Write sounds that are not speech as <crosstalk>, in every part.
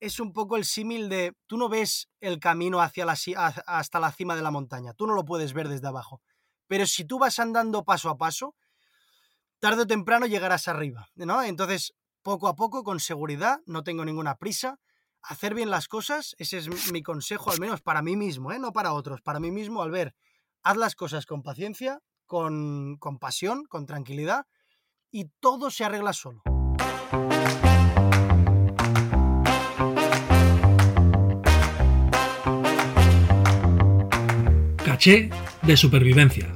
es un poco el símil de, tú no ves el camino hacia la, hasta la cima de la montaña, tú no lo puedes ver desde abajo, pero si tú vas andando paso a paso, tarde o temprano llegarás arriba, ¿no? Entonces, poco a poco, con seguridad, no tengo ninguna prisa, hacer bien las cosas, ese es mi consejo, al menos para mí mismo, ¿eh? no para otros, para mí mismo, al ver, haz las cosas con paciencia, con, con pasión, con tranquilidad, y todo se arregla solo. Caché de supervivencia.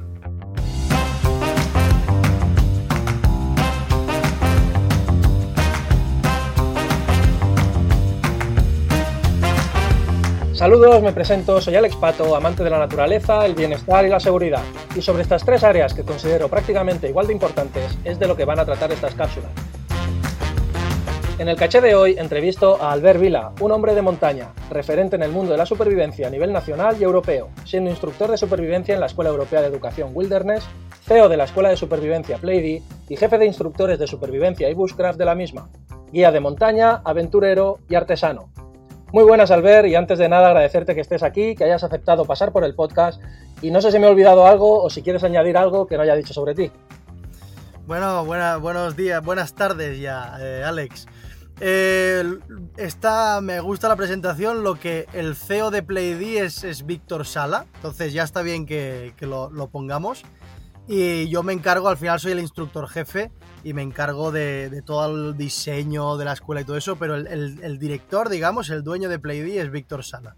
Saludos, me presento, soy Alex Pato, amante de la naturaleza, el bienestar y la seguridad. Y sobre estas tres áreas que considero prácticamente igual de importantes es de lo que van a tratar estas cápsulas. En el caché de hoy entrevisto a Albert Vila, un hombre de montaña, referente en el mundo de la supervivencia a nivel nacional y europeo, siendo instructor de supervivencia en la Escuela Europea de Educación Wilderness, CEO de la Escuela de Supervivencia Pleidy y jefe de instructores de supervivencia y bushcraft de la misma, guía de montaña, aventurero y artesano. Muy buenas, Albert, y antes de nada agradecerte que estés aquí, que hayas aceptado pasar por el podcast y no sé si me he olvidado algo o si quieres añadir algo que no haya dicho sobre ti. Bueno, buenos días, buenas tardes ya, eh, Alex. Me gusta la presentación, lo que el CEO de PlayD es, es Víctor Sala, entonces ya está bien que, lo, lo, pongamos. Y yo me encargo, al final soy el instructor jefe y me encargo de, todo el diseño de la escuela y todo eso, pero el, director, digamos, el dueño de PlayD es Víctor Sala.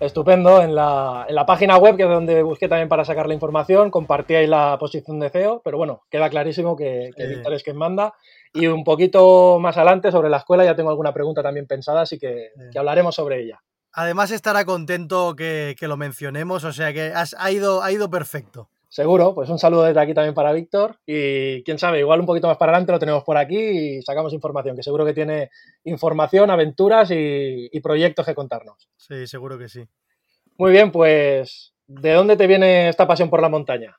Estupendo, en la, página web, que es donde busqué también para sacar la información, compartí ahí la posición de CEO, pero bueno, queda clarísimo que, Víctor es quien manda. Y un poquito más adelante sobre la escuela ya tengo alguna pregunta también pensada, así que, hablaremos sobre ella. Además estará contento que, lo mencionemos, o sea que ha, ido, ha ido perfecto. Seguro, pues un saludo desde aquí también para Víctor y quién sabe, igual un poquito más para adelante lo tenemos por aquí y sacamos información, que seguro que tiene información, aventuras y, proyectos que contarnos. Sí, seguro que sí. Muy bien, pues ¿de dónde te viene esta pasión por la montaña?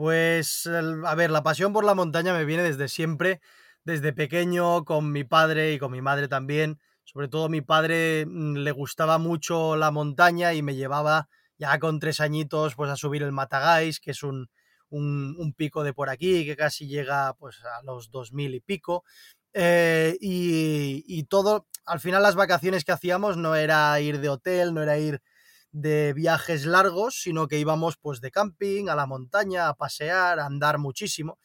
Pues, a ver, la pasión por la montaña me viene desde siempre, desde pequeño, con mi padre y con mi madre también. Sobre todo mi padre mm, le gustaba mucho la montaña y me llevaba ya con tres añitos, pues a subir el Matagáis, que es un, pico de por aquí, que casi llega pues a los 2000 y pico. Eh, y, todo, al final las vacaciones que hacíamos no era ir de hotel, no era ir de viajes largos, sino que íbamos pues de camping, a la montaña, a pasear, a andar muchísimo.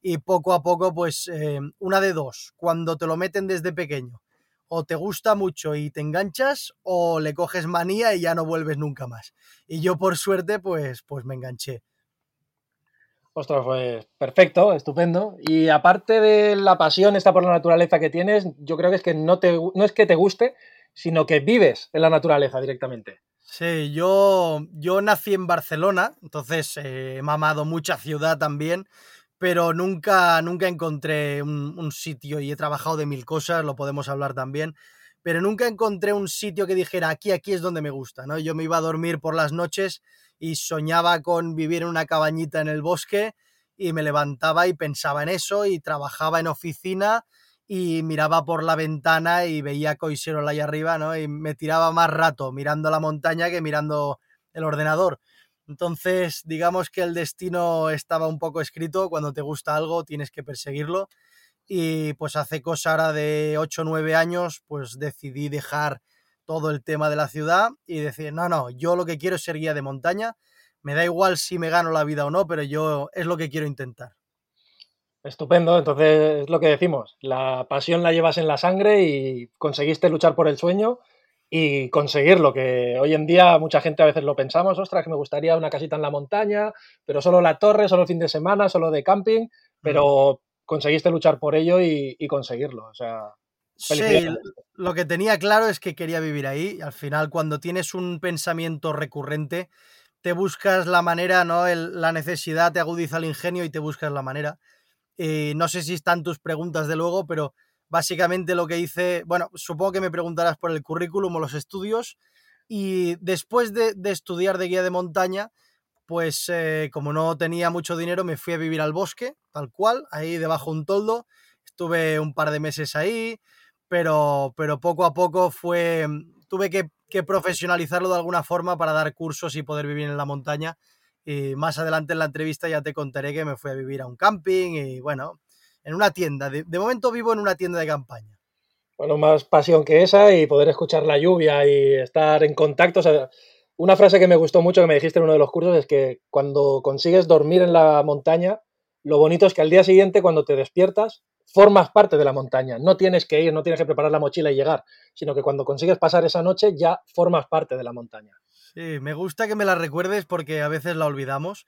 Y poco a poco, pues eh, una de dos, cuando te lo meten desde pequeño, o te gusta mucho y te enganchas o le coges manía y ya no vuelves nunca más. Y yo por suerte pues, pues me enganché. Ostras, pues perfecto, estupendo. Y aparte de la pasión esta por la naturaleza que tienes, yo creo que es que no, te, no es que te guste, sino que vives en la naturaleza directamente. Sí, yo, yo nací en Barcelona, entonces eh, he mamado mucha ciudad también pero nunca, nunca encontré un, sitio y he trabajado de mil cosas, lo podemos hablar también, pero nunca encontré un sitio que dijera aquí, aquí es donde me gusta, ¿no? Yo me iba a dormir por las noches y soñaba con vivir en una cabañita en el bosque y me levantaba y pensaba en eso y trabajaba en oficina y miraba por la ventana y veía Coiserol ahí arriba, ¿no? Y me tiraba más rato mirando la montaña que mirando el ordenador. Entonces, digamos que el destino estaba un poco escrito, cuando te gusta algo tienes que perseguirlo y pues hace cosa ahora de 8 o 9 años, pues decidí dejar todo el tema de la ciudad y decir, no, no, yo lo que quiero es ser guía de montaña, me da igual si me gano la vida o no, pero yo es lo que quiero intentar. Estupendo, entonces es lo que decimos, la pasión la llevas en la sangre y conseguiste luchar por el sueño y conseguirlo, que hoy en día mucha gente a veces lo pensamos, ostras, que me gustaría una casita en la montaña, pero solo la torre, solo el fin de semana, solo de camping, pero conseguiste luchar por ello y, conseguirlo. O sea, sí, lo que tenía claro es que quería vivir ahí. Al final, cuando tienes un pensamiento recurrente, te buscas la manera, ¿no? la necesidad te agudiza el ingenio y te buscas la manera. Y no sé si están tus preguntas de luego, pero básicamente lo que hice, bueno, supongo que me preguntarás por el currículum o los estudios, y después de, estudiar de guía de montaña, pues eh, como no tenía mucho dinero, me fui a vivir al bosque, tal cual, ahí debajo un toldo, estuve un par de meses ahí, pero, pero poco a poco fue, tuve que, que profesionalizarlo de alguna forma para dar cursos y poder vivir en la montaña. Y más adelante en la entrevista ya te contaré que me fui a vivir a un camping y bueno, en una tienda. De, momento vivo en una tienda de campaña. Bueno, más pasión que esa y poder escuchar la lluvia y estar en contacto. Una frase que me gustó mucho que me dijiste en uno de los cursos es que cuando consigues dormir en la montaña, lo bonito es que al día siguiente, cuando te despiertas, formas parte de la montaña. No tienes que ir, no tienes que preparar la mochila y llegar, sino que cuando consigues pasar esa noche ya formas parte de la montaña. Sí, me gusta que me la recuerdes porque a veces la olvidamos,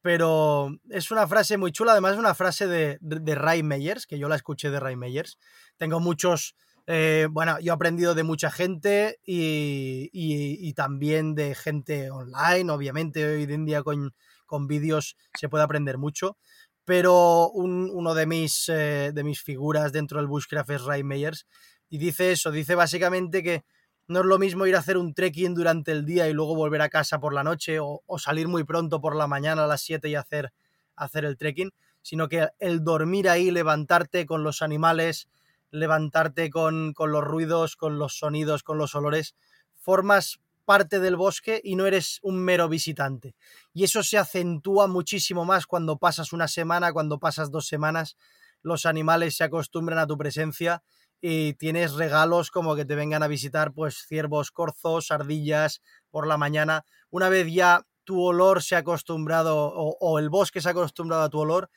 pero es una frase muy chula, además es una frase de, de, Ray Meyers, que yo la escuché de Ray Meyers. Tengo muchos, eh, bueno, yo he aprendido de mucha gente y, y, también de gente online, obviamente hoy en día con, con vídeos se puede aprender mucho, pero un, uno de mis, eh, de mis figuras dentro del Bushcraft es Ray Meyers y dice eso, dice básicamente que no es lo mismo ir a hacer un trekking durante el día y luego volver a casa por la noche o, salir muy pronto por la mañana a las 7 y hacer, hacer el trekking, sino que el dormir ahí, levantarte con los animales, levantarte con, con los ruidos, con los sonidos, con los olores, formas parte del bosque y no eres un mero visitante. Y eso se acentúa muchísimo más cuando pasas una semana, cuando pasas dos semanas, los animales se acostumbran a tu presencia y tienes regalos como que te vengan a visitar pues ciervos corzos, ardillas por la mañana. Una vez ya tu olor se ha acostumbrado o, o el bosque se ha acostumbrado a tu olor,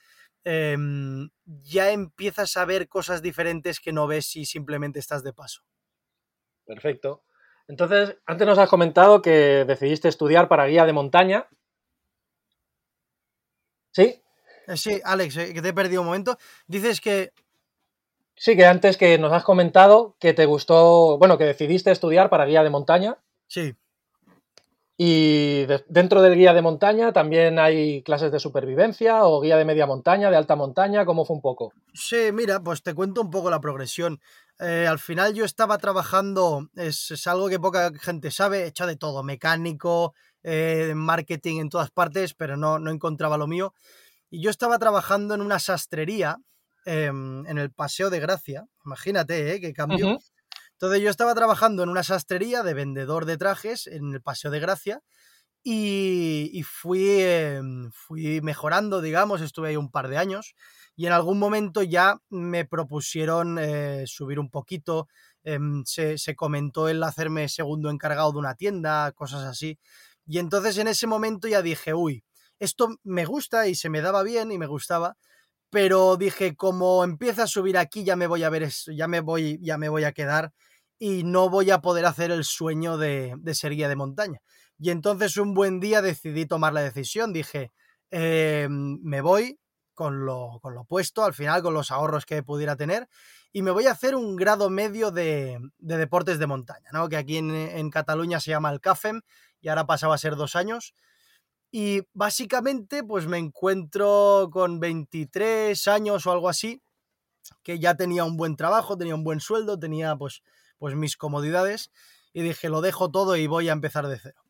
eh, ya empiezas a ver cosas diferentes que no ves si simplemente estás de paso. Perfecto. Entonces, antes nos has comentado que decidiste estudiar para guía de montaña. ¿Sí? Eh, sí, Alex, eh, que te he perdido un momento. Dices que... Sí, que antes que nos has comentado que te gustó, bueno, que decidiste estudiar para guía de montaña. Sí. Y de, dentro del guía de montaña también hay clases de supervivencia o guía de media montaña, de alta montaña, ¿cómo fue un poco? Sí, mira, pues te cuento un poco la progresión. Eh, al final yo estaba trabajando, es, es, algo que poca gente sabe, he hecho de todo, mecánico, eh, marketing en todas partes, pero no, no encontraba lo mío. Y yo estaba trabajando en una sastrería eh, en el Paseo de Gracia, imagínate, ¿eh? Qué cambio. Uh -huh. Entonces yo estaba trabajando en una sastrería de vendedor de trajes en el Paseo de Gracia y, y fui, eh, fui mejorando, digamos, estuve ahí un par de años y en algún momento ya me propusieron eh, subir un poquito, eh, se, se, comentó el hacerme segundo encargado de una tienda, cosas así. Y entonces en ese momento ya dije, uy, esto me gusta y se me daba bien y me gustaba, pero dije, como empieza a subir aquí, ya me voy a ver eso, ya me voy, ya me voy a quedar y no voy a poder hacer el sueño de, de ser guía de montaña. Y entonces un buen día decidí tomar la decisión, dije, eh, me voy con lo, con lo puesto, al final con los ahorros que pudiera tener, y me voy a hacer un grado medio de, de deportes de montaña, ¿no? que aquí en, en, Cataluña se llama el CAFEM y ahora pasaba a ser dos años. Y básicamente pues me encuentro con 23 años o algo así, que ya tenía un buen trabajo, tenía un buen sueldo, tenía pues, pues mis comodidades y dije, lo dejo todo y voy a empezar de cero.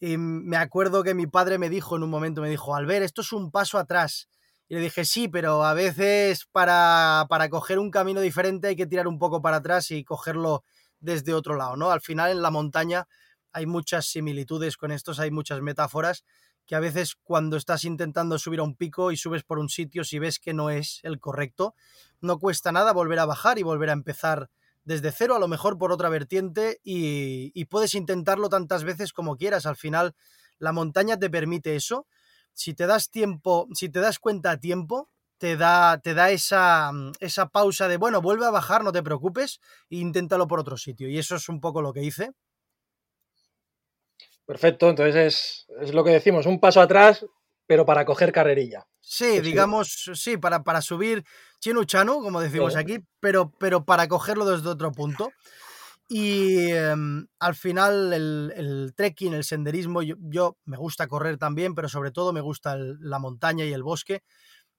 Y me acuerdo que mi padre me dijo en un momento, me dijo, Albert, esto es un paso atrás. Y le dije, sí, pero a veces para, para coger un camino diferente hay que tirar un poco para atrás y cogerlo desde otro lado, ¿no? Al final en la montaña hay muchas similitudes con estos, hay muchas metáforas que a veces cuando estás intentando subir a un pico y subes por un sitio, si ves que no es el correcto, no cuesta nada volver a bajar y volver a empezar desde cero, a lo mejor por otra vertiente, y, y, puedes intentarlo tantas veces como quieras. Al final, la montaña te permite eso. Si te das tiempo, si te das cuenta a tiempo, te da, te da esa, esa pausa de, bueno, vuelve a bajar, no te preocupes, e inténtalo por otro sitio. Y eso es un poco lo que hice. Perfecto, entonces es, es lo que decimos, un paso atrás, pero para coger carrerilla. Sí, digamos, sí, para, para subir chino chano, como decimos sí. aquí, pero, pero para cogerlo desde otro punto. Y eh, al final el, el, trekking, el senderismo, yo, yo, me gusta correr también, pero sobre todo me gusta el, la montaña y el bosque.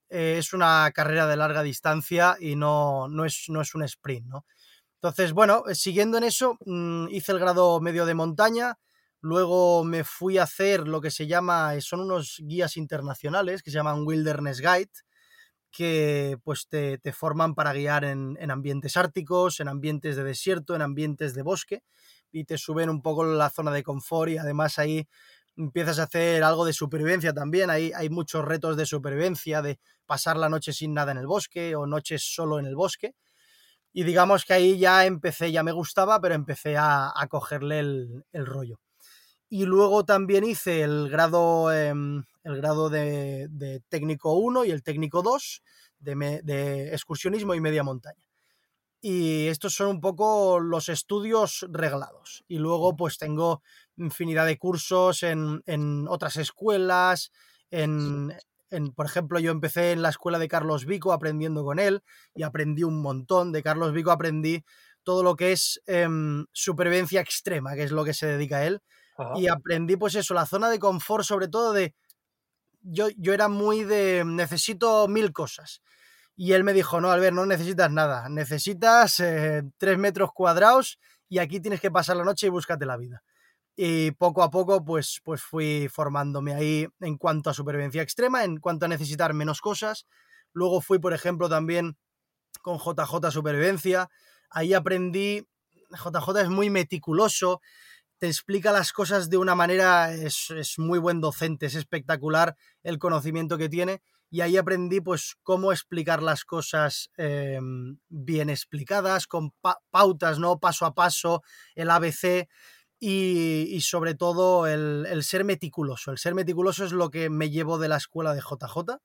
Eh, es una carrera de larga distancia y no, no, es, no es un sprint, ¿no? Entonces, bueno, siguiendo en eso, mmm, hice el grado medio de montaña, Luego me fui a hacer lo que se llama, son unos guías internacionales que se llaman Wilderness Guide, que pues te, forman para guiar en, ambientes árticos, en ambientes de desierto, en ambientes de bosque y te suben un poco la zona de confort y además ahí empiezas a hacer algo de supervivencia también. Hay muchos retos de supervivencia, de pasar la noche sin nada en el bosque o noches solo en el bosque. Y digamos que ahí ya empecé, ya me gustaba, pero empecé a, cogerle el rollo. Y luego también hice el grado, em, el grado de, técnico 1 y el técnico 2 de, de, excursionismo y media montaña. Y estos son un poco los estudios reglados. Y luego pues tengo infinidad de cursos en, otras escuelas, en, por ejemplo, yo empecé en la escuela de Carlos Vico aprendiendo con él y aprendí un montón. De Carlos Vico aprendí todo lo que es em, supervivencia extrema, que es lo que se dedica a él y aprendí, pues eso, la zona de confort, sobre todo de. Yo, yo era muy de. Necesito mil cosas. Y él me dijo: No, Albert, no necesitas nada. Necesitas eh, tres metros cuadrados y aquí tienes que pasar la noche y búscate la vida. Y poco a poco, pues, pues fui formándome ahí en cuanto a supervivencia extrema, en cuanto a necesitar menos cosas. Luego fui, por ejemplo, también con JJ Supervivencia. Ahí aprendí. JJ es muy meticuloso te explica las cosas de una manera, es, muy buen docente, es espectacular el conocimiento que tiene y ahí aprendí pues cómo explicar las cosas em, bien explicadas, con pautas, ¿no? Paso a paso, el ABC y, sobre todo el, el, ser meticuloso. El ser meticuloso es lo que me llevo de la escuela de JJ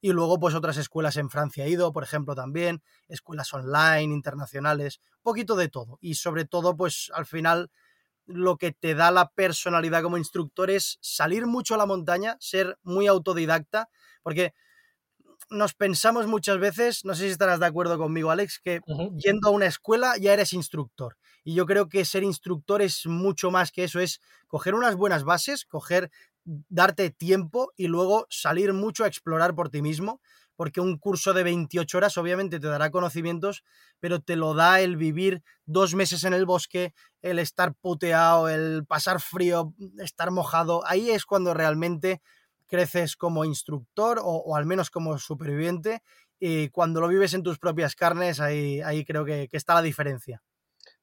y luego pues otras escuelas en Francia he ido, por ejemplo, también, escuelas online, internacionales, poquito de todo y sobre todo pues al final lo que te da la personalidad como instructor es salir mucho a la montaña, ser muy autodidacta, porque nos pensamos muchas veces, no sé si estarás de acuerdo conmigo, Alex, que yendo a una escuela ya eres instructor. Y yo creo que ser instructor es mucho más que eso, es coger unas buenas bases, coger, darte tiempo y luego salir mucho a explorar por ti mismo porque un curso de 28 horas obviamente te dará conocimientos, pero te lo da el vivir dos meses en el bosque, el estar puteado, el pasar frío, estar mojado. Ahí es cuando realmente creces como instructor o, al menos como superviviente y cuando lo vives en tus propias carnes, ahí, ahí creo que, está la diferencia.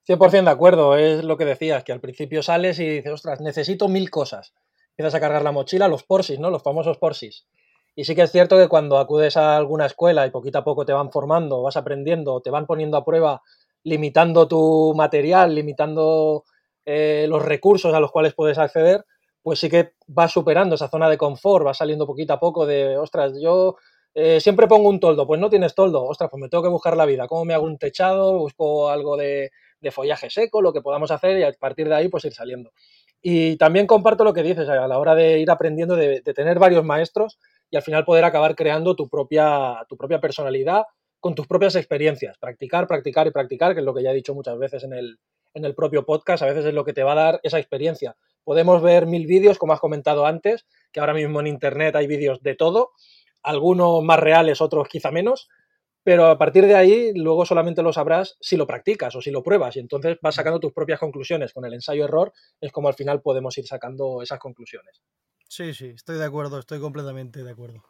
100% de acuerdo, es lo que decías, que al principio sales y dices, ostras, necesito mil cosas. Empiezas a cargar la mochila, los porsis, ¿no? Los famosos porsis. Y sí que es cierto que cuando acudes a alguna escuela y poquito a poco te van formando, vas aprendiendo, te van poniendo a prueba, limitando tu material, limitando eh, los recursos a los cuales puedes acceder, pues sí que vas superando esa zona de confort, vas saliendo poquito a poco de, ostras, yo eh, siempre pongo un toldo, pues no tienes toldo, ostras, pues me tengo que buscar la vida, ¿cómo me hago un techado? Busco algo de, follaje seco, lo que podamos hacer y a partir de ahí pues ir saliendo. Y también comparto lo que dices a la hora de ir aprendiendo, de tener varios maestros, y al final poder acabar creando tu propia, tu propia personalidad con tus propias experiencias. Practicar, practicar y practicar, que es lo que ya he dicho muchas veces en el, en el propio podcast, a veces es lo que te va a dar esa experiencia. Podemos ver mil vídeos, como has comentado antes, que ahora mismo en Internet hay vídeos de todo, algunos más reales, otros quizá menos, pero a partir de ahí luego solamente lo sabrás si lo practicas o si lo pruebas y entonces vas sacando tus propias conclusiones. Con el ensayo-error es como al final podemos ir sacando esas conclusiones. Sí, sí, estoy de acuerdo, estoy completamente de acuerdo.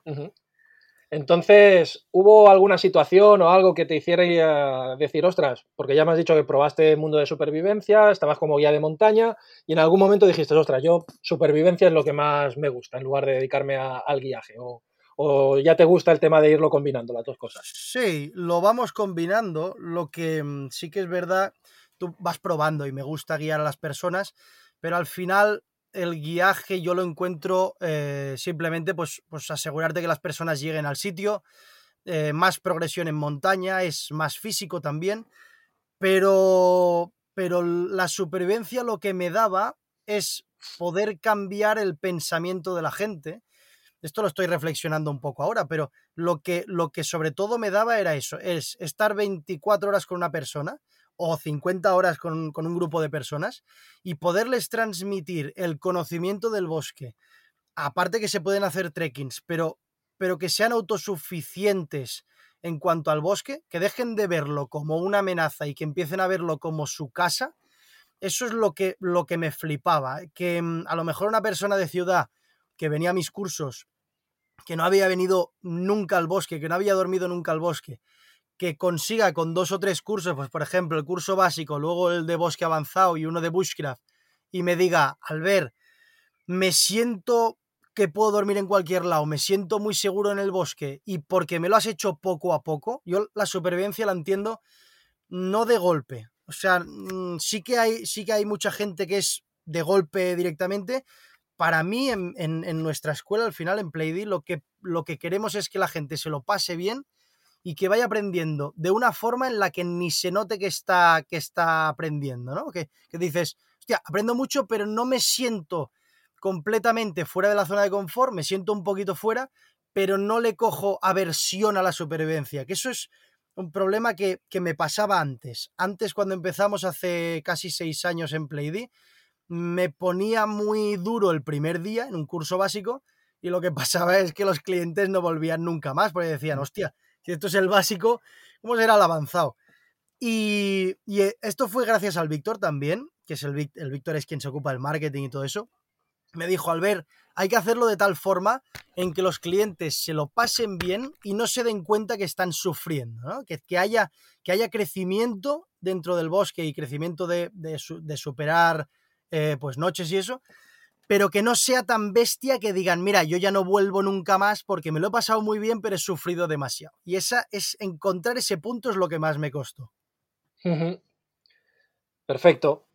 Entonces, ¿hubo alguna situación o algo que te hiciera decir, ostras, porque ya me has dicho que probaste el mundo de supervivencia, estabas como guía de montaña y en algún momento dijiste, ostras, yo supervivencia es lo que más me gusta en lugar de dedicarme al guiaje? O, ¿O ya te gusta el tema de irlo combinando, las dos cosas? Sí, lo vamos combinando. Lo que mm, sí que es verdad, tú vas probando y me gusta guiar a las personas, pero al final el guiaje yo lo encuentro eh, simplemente pues, pues asegurarte que las personas lleguen al sitio, eh, más progresión en montaña, es más físico también, pero, pero la supervivencia lo que me daba es poder cambiar el pensamiento de la gente. Esto lo estoy reflexionando un poco ahora, pero lo que, lo que sobre todo me daba era eso, es estar 24 horas con una persona, o 50 horas con, un grupo de personas y poderles transmitir el conocimiento del bosque. Aparte que se pueden hacer trekkings, pero, pero que sean autosuficientes en cuanto al bosque, que dejen de verlo como una amenaza y que empiecen a verlo como su casa, eso es lo que, lo que me flipaba. Que mm, a lo mejor una persona de ciudad que venía a mis cursos que no había venido nunca al bosque, que no había dormido nunca al bosque, que consiga con dos o tres cursos, pues por ejemplo el curso básico, luego el de bosque avanzado y uno de bushcraft, y me diga, al ver, me siento que puedo dormir en cualquier lado, me siento muy seguro en el bosque y porque me lo has hecho poco a poco, yo la supervivencia la entiendo no de golpe. O sea, mm, sí que hay, sí que hay mucha gente que es de golpe directamente. Para mí, en, en, nuestra escuela, al final, en Playdy, lo que, lo que queremos es que la gente se lo pase bien y que vaya aprendiendo de una forma en la que ni se note que está, que está aprendiendo, ¿no? Que, que dices, hostia, aprendo mucho, pero no me siento completamente fuera de la zona de confort, me siento un poquito fuera, pero no le cojo aversión a la supervivencia, que eso es un problema que, me pasaba antes. Antes, cuando empezamos hace casi seis años en PlayD, me ponía muy duro el primer día en un curso básico y lo que <laughs> pasaba es que los clientes no volvían nunca más porque decían, hostia, si esto es el básico, ¿cómo será el avanzado? Y, eh, esto fue gracias al Víctor también, que es el, el Víctor es quien se ocupa del marketing y todo eso, me dijo, Albert, hay que hacerlo de tal forma en que los clientes se lo pasen bien y no se den cuenta que están sufriendo, ¿no? que, que, haya, que haya crecimiento dentro del bosque y crecimiento de, de, superar eh, pues noches y eso, pero que no sea tan bestia que digan, mira, yo ya no vuelvo nunca más porque me lo he pasado muy bien, pero he sufrido demasiado. Y esa es encontrar ese punto es lo que más me costó. Perfecto.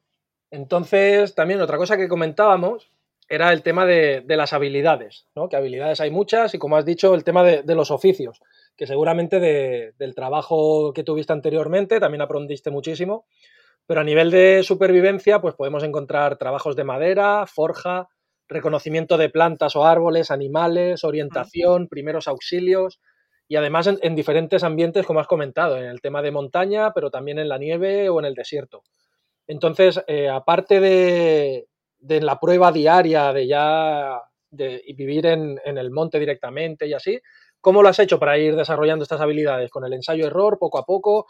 Entonces, también otra cosa que comentábamos era el tema de, las habilidades, ¿no? que habilidades hay muchas y como has dicho, el tema de, los oficios, que seguramente del trabajo que tuviste anteriormente también aprendiste muchísimo, pero a nivel de supervivencia pues podemos encontrar trabajos de madera, forja, reconocimiento de plantas o árboles, animales, orientación, primeros auxilios y además en, diferentes ambientes, como has comentado, en el tema de montaña, pero también en la nieve o en el desierto. Entonces, eh, aparte de, de la prueba diaria de ya de, vivir en, el monte directamente y así. ¿Cómo lo has hecho para ir desarrollando estas habilidades? ¿Con el ensayo-error, poco a poco?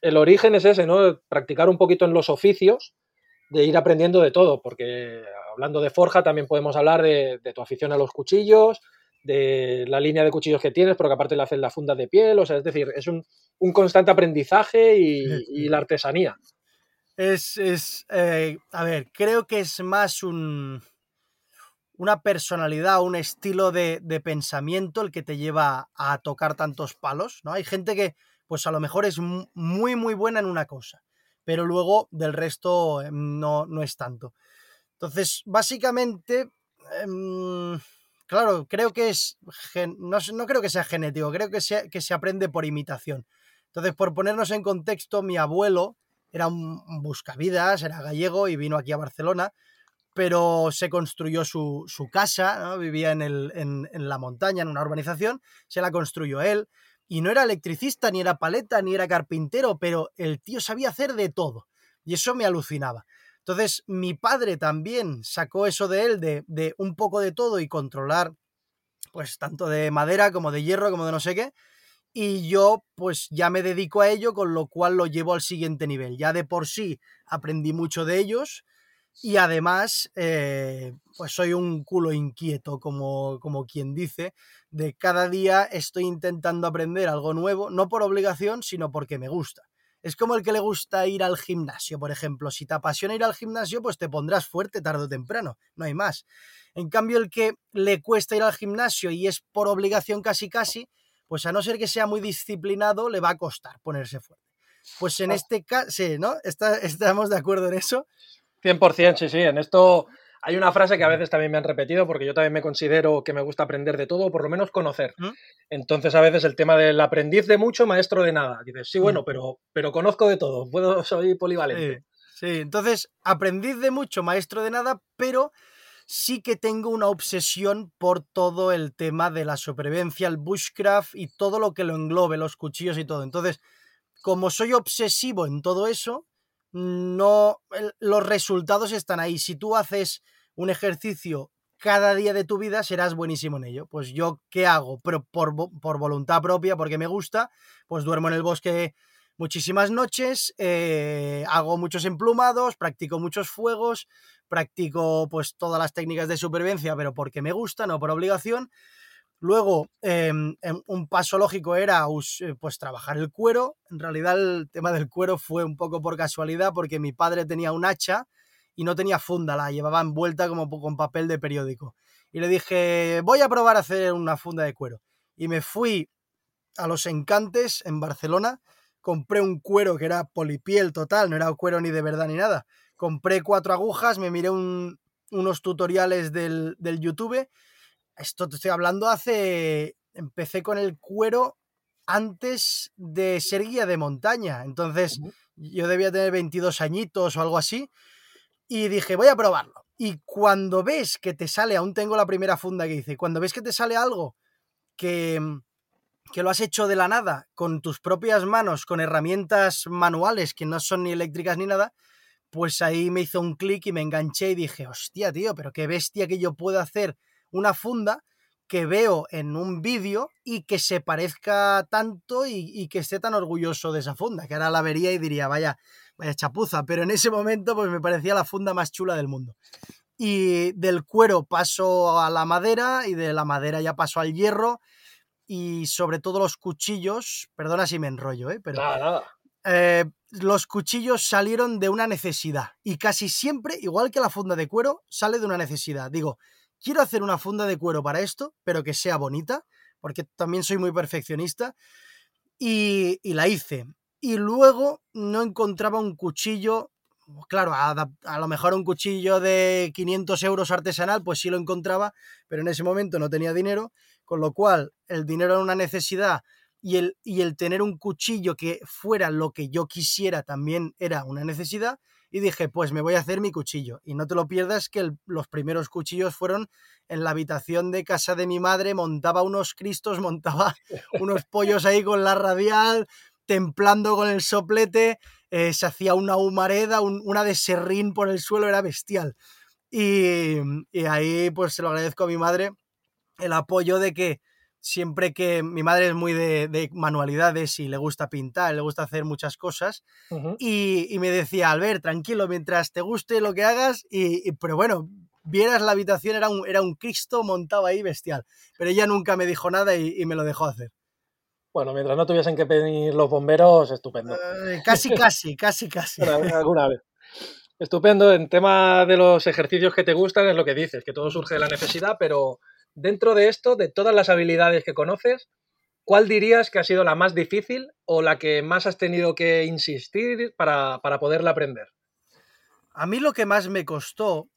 El, origen es ese, ¿no? Practicar un poquito en los oficios, de ir aprendiendo de todo, porque hablando de forja también podemos hablar de, tu afición a los cuchillos, de la línea de cuchillos que tienes, porque aparte le haces la funda de piel, o sea, es decir, es un, constante aprendizaje y la artesanía. Es, es eh, a ver, creo que es más un, una personalidad, un estilo de, pensamiento el que te lleva a tocar tantos palos, ¿no? Hay gente que, pues a lo mejor es muy, muy buena en una cosa, pero luego del resto em, no, no es tanto. Entonces, básicamente, em, claro, creo que es, no, no, creo que sea genético, creo que, sea, que se aprende por imitación. Entonces, por ponernos en contexto, mi abuelo, era un buscavidas, era gallego y vino aquí a Barcelona, pero se construyó su, casa, vivía en, el, en, la montaña, en una urbanización, se la construyó él, y no era electricista, ni era paleta, ni era carpintero, pero el tío sabía hacer de todo, y eso me alucinaba. Entonces, mi padre también sacó eso de él, de, de un poco de todo y controlar, pues tanto de madera como de hierro, como de no sé qué, y yo pues ya me dedico a ello, con lo cual lo llevo al siguiente nivel. Ya de por sí aprendí mucho de ellos y además eh, pues soy un culo inquieto, como, como quien dice, de cada día estoy intentando aprender algo nuevo, no por obligación, sino porque me gusta. Es como el que le gusta ir al gimnasio, por ejemplo. Si te apasiona ir al gimnasio, pues te pondrás fuerte tarde o temprano, no hay más. En cambio, el que le cuesta ir al gimnasio y es por obligación casi casi, pues a no ser que sea muy disciplinado, le va a costar ponerse fuerte. Pues en este caso, sí, ¿no? <laughs> ¿Estamos de acuerdo en eso? 100%, sí, sí. En esto hay una frase que a veces también me han repetido, porque yo también me considero que me gusta aprender de todo, o por lo menos conocer. Entonces, a veces el tema del aprendiz de mucho, maestro de nada. Dices, sí, bueno, pero, pero conozco de todo, puedo, soy polivalente. Sí, sí, entonces, aprendiz de mucho, maestro de nada, pero sí que tengo una obsesión por todo el tema de la supervivencia, el bushcraft y todo lo que lo englobe, los cuchillos y todo. Entonces, como soy obsesivo en todo eso, no los resultados están ahí. Si tú haces un ejercicio cada día de tu vida, serás buenísimo en ello. Pues yo, ¿qué hago? Pero por, por voluntad propia, porque me gusta, pues duermo en el bosque muchísimas noches, eh, hago muchos emplumados, practico muchos fuegos, practico pues todas las técnicas de supervivencia, pero porque me gusta, no por obligación. Luego, em, un paso lógico era eh, pues trabajar el cuero. En realidad el tema del cuero fue un poco por casualidad porque mi padre tenía un hacha y no tenía funda, la llevaba envuelta como con papel de periódico. Y le dije, voy a probar a hacer una funda de cuero. Y me fui a los encantes en Barcelona, compré un cuero que era polipiel total, no era cuero ni de verdad ni nada. Compré cuatro agujas, me miré unos tutoriales del, del YouTube esto te estoy hablando hace. Empecé con el cuero antes de ser guía de montaña. Entonces, yo debía tener 22 añitos o algo así. Y dije, voy a probarlo. Y cuando ves que te sale, aún tengo la primera funda que hice, cuando ves que te sale algo que, que lo has hecho de la nada, con tus propias manos, con herramientas manuales que no son ni eléctricas ni nada, pues ahí me hizo un clic y me enganché y dije, hostia, tío, pero qué bestia que yo puedo hacer una funda que veo en un vídeo y que se parezca tanto y, que esté tan orgulloso de esa funda, que ahora la vería y diría, vaya, vaya chapuza, pero en ese momento pues me parecía la funda más chula del mundo. Y del cuero paso a la madera y de la madera ya paso al hierro y sobre todo los cuchillos, perdona si me enrollo, ¿eh? pero nada, nada. Eh, los cuchillos salieron de una necesidad y casi siempre, igual que la funda de cuero, sale de una necesidad. Digo, quiero hacer una funda de cuero para esto, pero que sea bonita, porque también soy muy perfeccionista, y, la hice. Y luego no encontraba un cuchillo, claro, a, lo mejor un cuchillo de 500 euros artesanal, pues sí lo encontraba, pero en ese momento no tenía dinero, con lo cual el dinero era una necesidad y el tener un cuchillo que fuera lo que yo quisiera también era una necesidad y dije, pues me voy a hacer mi cuchillo. Y no te lo pierdas que los primeros cuchillos fueron en la habitación de casa de mi madre, montaba unos cristos, <laughs> montaba unos pollos ahí con la radial, templando con el soplete, eh, se hacía una humareda, una de serrín por el suelo, era bestial. Y, y ahí pues se lo agradezco a mi madre el apoyo de que siempre que mi madre es muy de, manualidades y le gusta pintar, le gusta hacer muchas cosas, y, me decía, Albert, tranquilo, mientras te guste lo que hagas, y, pero bueno, vieras la habitación, era un, era un Cristo montado ahí bestial, pero ella nunca me dijo nada y, me lo dejó hacer. Bueno, mientras no tuviesen que pedir los bomberos, estupendo. <laughs> Casi, casi, casi, casi. <laughs> alguna vez. Estupendo. En tema de los ejercicios que te gustan, es lo que dices, que todo surge de la necesidad, pero dentro de esto, de todas las habilidades que conoces, ¿cuál dirías que ha sido la más difícil o la que más has tenido que insistir para, poderla aprender? A mí lo que más me costó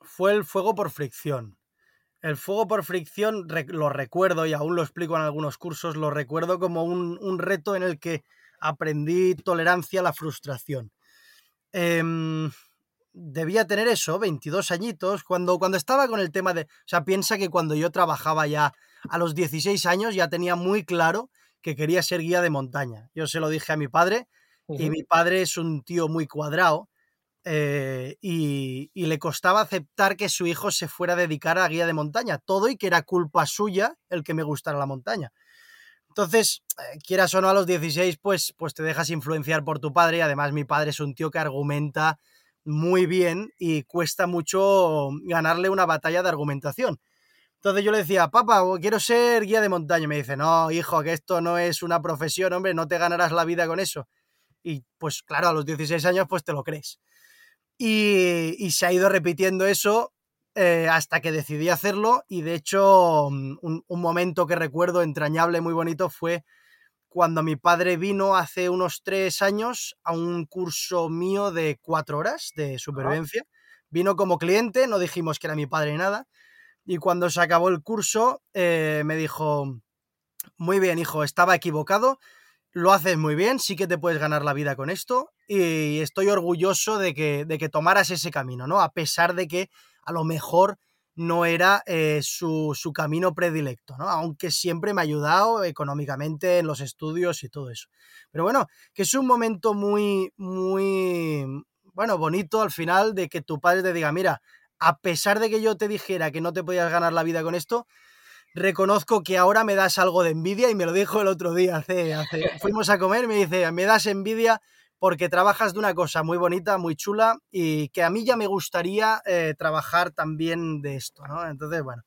fue el fuego por fricción. El fuego por fricción lo recuerdo y aún lo explico en algunos cursos, lo recuerdo como un, reto en el que aprendí tolerancia a la frustración. Em, debía tener eso, 22 añitos, cuando, cuando estaba con el tema de... O sea, piensa que cuando yo trabajaba ya a los 16 años ya tenía muy claro que quería ser guía de montaña. Yo se lo dije a mi padre y mi padre es un tío muy cuadrado eh, y, y, le costaba aceptar que su hijo se fuera a dedicar a guía de montaña, todo y que era culpa suya el que me gustara la montaña. Entonces, eh, quieras o no a los 16, pues, pues te dejas influenciar por tu padre y además mi padre es un tío que argumenta muy bien y cuesta mucho ganarle una batalla de argumentación. Entonces yo le decía, papá, quiero ser guía de montaña. me dice, no, hijo, que esto no es una profesión, hombre, no te ganarás la vida con eso. Y pues claro, a los 16 años pues te lo crees. Y, se ha ido repitiendo eso eh, hasta que decidí hacerlo y de hecho un, un momento que recuerdo entrañable, muy bonito, fue cuando mi padre vino hace unos tres años a un curso mío de cuatro horas de supervivencia. Vino como cliente, no dijimos que era mi padre ni nada. Y cuando se acabó el curso, eh, me dijo, muy bien, hijo, estaba equivocado, lo haces muy bien, sí que te puedes ganar la vida con esto y estoy orgulloso de que, de que tomaras ese camino, ¿no? A pesar de que a lo mejor no era eh, su, camino predilecto, ¿no? Aunque siempre me ha ayudado económicamente en los estudios y todo eso. Pero bueno, que es un momento muy, muy, bueno, bonito al final de que tu padre te diga, mira, a pesar de que yo te dijera que no te podías ganar la vida con esto, reconozco que ahora me das algo de envidia y me lo dijo el otro día, hace, fuimos a comer, me dice, me das envidia porque trabajas de una cosa muy bonita, muy chula y que a mí ya me gustaría eh, trabajar también de esto, ¿no? Entonces, bueno,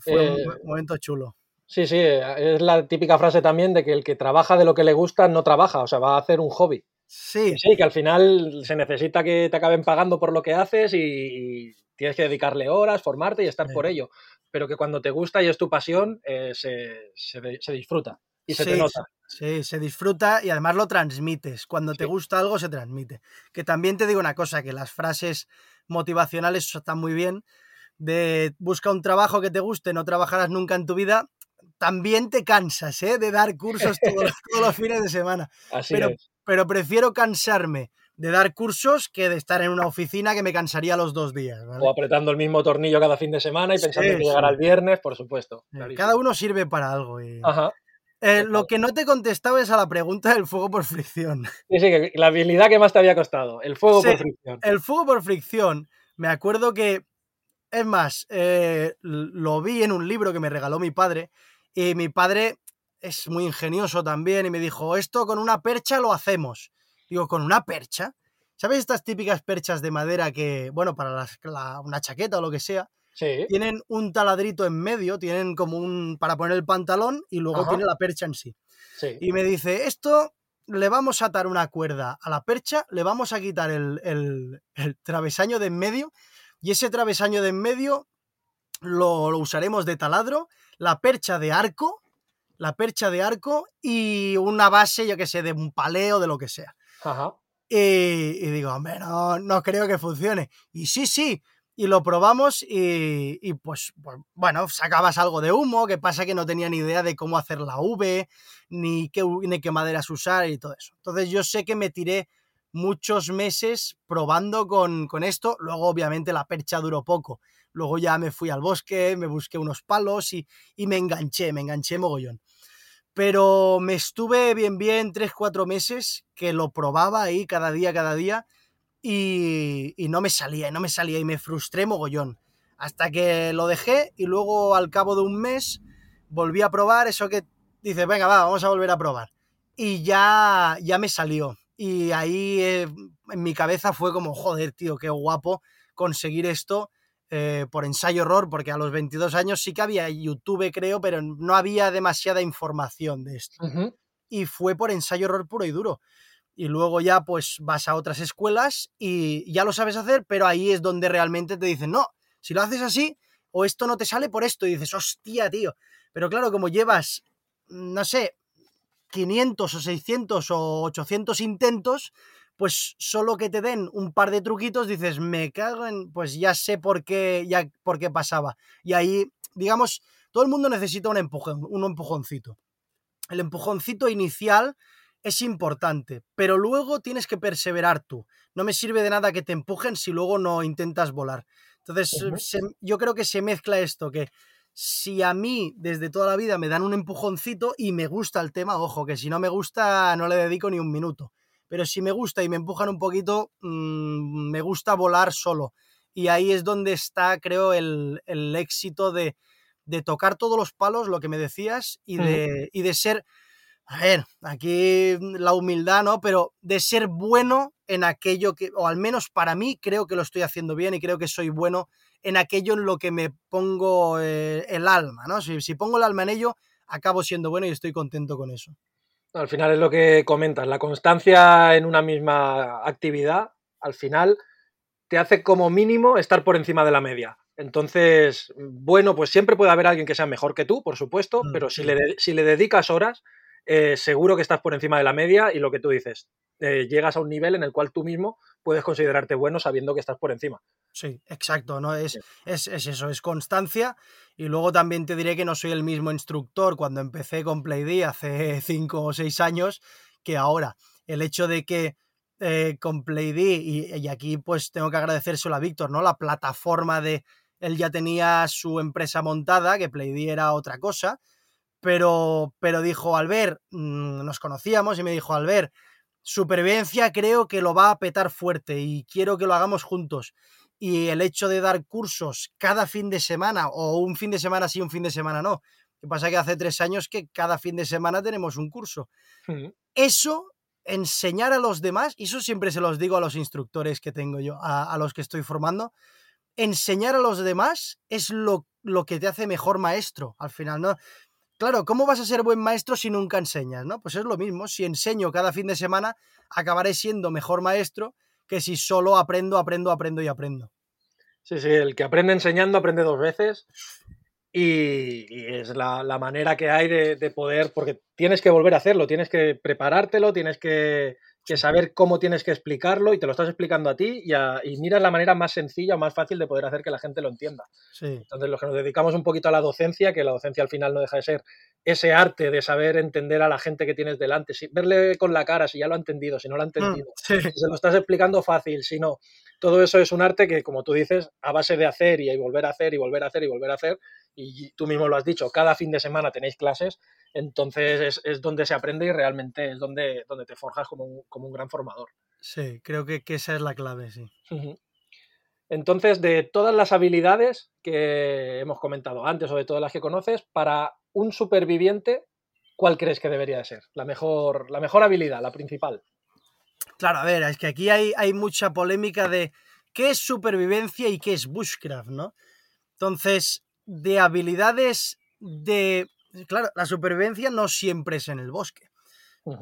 fue un eh, momento chulo. Sí, sí, es la típica frase también de que el que trabaja de lo que le gusta no trabaja, o sea, va a hacer un hobby. Sí. Sí, que al final se necesita que te acaben pagando por lo que haces y, tienes que dedicarle horas, formarte y estar por ello. Pero que cuando te gusta y es tu pasión, eh, se, se, disfruta y se te nota. Sí, se disfruta y además lo transmites. Cuando te gusta algo, se transmite. Que también te digo una cosa, que las frases motivacionales están muy bien. De busca un trabajo que te guste, no trabajarás nunca en tu vida. También te cansas, ¿eh? De dar cursos todos, los fines de semana. <laughs> Así pero, es. pero prefiero cansarme de dar cursos que de estar en una oficina que me cansaría los dos días. O apretando el mismo tornillo cada fin de semana y pensando en llegar al viernes, por supuesto. Cada uno sirve para algo. Eh, lo que no te he contestado es a la pregunta del fuego por fricción. Sí, sí, la habilidad que más te había costado, el fuego por fricción. El fuego por fricción, me acuerdo que, es más, eh, lo vi en un libro que me regaló mi padre y mi padre es muy ingenioso también y me dijo, esto con una percha lo hacemos. Digo, ¿con una percha? ¿Sabes estas típicas perchas de madera que, bueno, para una chaqueta o lo que sea, sí. tienen un taladrito en medio, tienen como un para poner el pantalón y luego tiene la percha en sí. sí. Y me dice, esto le vamos a atar una cuerda a la percha, le vamos a quitar el, el, travesaño de en medio y ese travesaño de en medio lo, lo usaremos de taladro, la percha de arco, la percha de arco y una base, yo que sé, de un paleo, de lo que sea. Y, digo, hombre, no, no creo que funcione. Y sí, sí, y lo probamos y, pues, pues, bueno, sacabas algo de humo, que pasa que no tenía ni idea de cómo hacer la V, ni qué, maderas usar y todo eso. Entonces yo sé que me tiré muchos meses probando con, con, esto, luego obviamente la percha duró poco, luego ya me fui al bosque, me busqué unos palos y, y me enganché, me enganché mogollón pero me estuve bien, bien, tres, cuatro meses que lo probaba ahí cada día, cada día, y, no me salía, y no me salía, y me frustré mogollón. Hasta que lo dejé y luego al cabo de un mes volví a probar eso que dices, venga, va, vamos a volver a probar. Y ya, ya me salió. Y ahí eh, en mi cabeza fue como, joder, tío, qué guapo conseguir esto eh, por ensayo-error, porque a los 22 años sí que había YouTube, creo, pero no había demasiada información de esto. Y fue por ensayo-error puro y duro. Y luego ya pues vas a otras escuelas y ya lo sabes hacer, pero ahí es donde realmente te dicen, no, si lo haces así, o esto no te sale por esto, y dices, hostia, tío. Pero claro, como llevas, no sé, 500 o 600 o 800 intentos, pues solo que te den un par de truquitos, dices, me cago en, pues ya sé por qué, ya por qué pasaba. Y ahí, digamos, todo el mundo necesita un empujón, un empujoncito. El empujoncito inicial es importante, pero luego tienes que perseverar tú. No me sirve de nada que te empujen si luego no intentas volar. Entonces, yo creo que se mezcla esto, que si a mí desde toda la vida me dan un empujoncito y me gusta el tema, ojo, que si no me gusta no le dedico ni un minuto pero si me gusta y me empujan un poquito, mm, me gusta volar solo. Y ahí es donde está, creo, el, éxito de, tocar todos los palos, lo que me decías, y de, y de ser, a ver, aquí la humildad, ¿no? Pero de ser bueno en aquello que, o al menos para mí, creo que lo estoy haciendo bien y creo que soy bueno en aquello en lo que me pongo eh, el alma, ¿no? Si, si pongo el alma en ello, acabo siendo bueno y estoy contento con eso. Al final es lo que comentas, la constancia en una misma actividad, al final te hace como mínimo estar por encima de la media. Entonces, bueno, pues siempre puede haber alguien que sea mejor que tú, por supuesto, mm, pero si le, si le dedicas horas, eh, seguro que estás por encima de la media y lo que tú dices, eh, llegas a un nivel en el cual tú mismo puedes considerarte bueno sabiendo que estás por encima. Sí, exacto, ¿no? Es, es, eso, es constancia. Y luego también te diré que no soy el mismo instructor cuando empecé con PlayD hace <laughs> cinco o seis años que ahora. El hecho de que eh, con PlayD, y, y, aquí pues tengo que agradecérselo a Víctor, ¿no? La plataforma de. Él ya tenía su empresa montada, que PlayD era otra cosa, pero, pero dijo, Albert, mm, nos conocíamos y me dijo, Albert, supervivencia creo que lo va a petar fuerte y quiero que lo hagamos juntos. y el hecho de dar cursos cada fin de semana o un fin de semana sí, un fin de semana no. Lo que pasa que hace tres años que cada fin de semana tenemos un curso. Eso, enseñar a los demás, y eso siempre se los digo a los instructores que tengo yo, a, a los que estoy formando, enseñar a los demás es lo, lo, que te hace mejor maestro al final, ¿no? Claro, ¿cómo vas a ser buen maestro si nunca enseñas, no? Pues es lo mismo, si enseño cada fin de semana, acabaré siendo mejor maestro que si solo aprendo, aprendo, aprendo y aprendo. Sí, sí, el que aprende enseñando aprende dos veces y, es la, manera que hay de, poder, porque tienes que volver a hacerlo, tienes que preparártelo, tienes que, saber cómo tienes que explicarlo y te lo estás explicando a ti y, a, y miras la manera más sencilla o más fácil de poder hacer que la gente lo entienda. Entonces, los que nos dedicamos un poquito a la docencia, que la docencia al final no deja de ser ese arte de saber entender a la gente que tienes delante, si, verle con la cara si ya lo ha entendido, si no lo ha mm, entendido, si se lo estás explicando fácil, si no. Todo eso es un arte que, como tú dices, a base de hacer y volver a hacer y volver a hacer y volver a hacer, y tú mismo lo has dicho, cada fin de semana tenéis clases, entonces es, donde se aprende y realmente es donde, donde te forjas como un, gran formador. Sí, creo que, esa es la clave, sí. Entonces, de todas las habilidades que hemos comentado antes o de todas las que conoces, para un superviviente, ¿cuál crees que debería de ser? La mejor, la mejor habilidad, la principal. Claro, a ver, es que aquí hay, hay mucha polémica de qué es supervivencia y qué es bushcraft, ¿no? Entonces, de habilidades de... Claro, la supervivencia no siempre es en el bosque.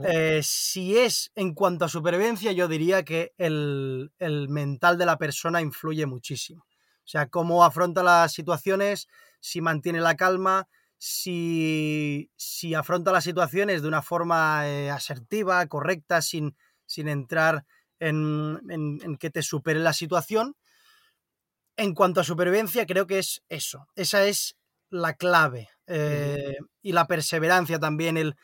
Eh, si es en cuanto a supervivencia, yo diría que el, mental de la persona influye muchísimo. O sea, cómo afronta las situaciones, si mantiene la calma, si, si afronta las situaciones de una forma eh, asertiva, correcta, sin, sin entrar en, en, que te supere la situación. En cuanto a supervivencia, creo que es eso. Esa es la clave. Eh, y la perseverancia también, el,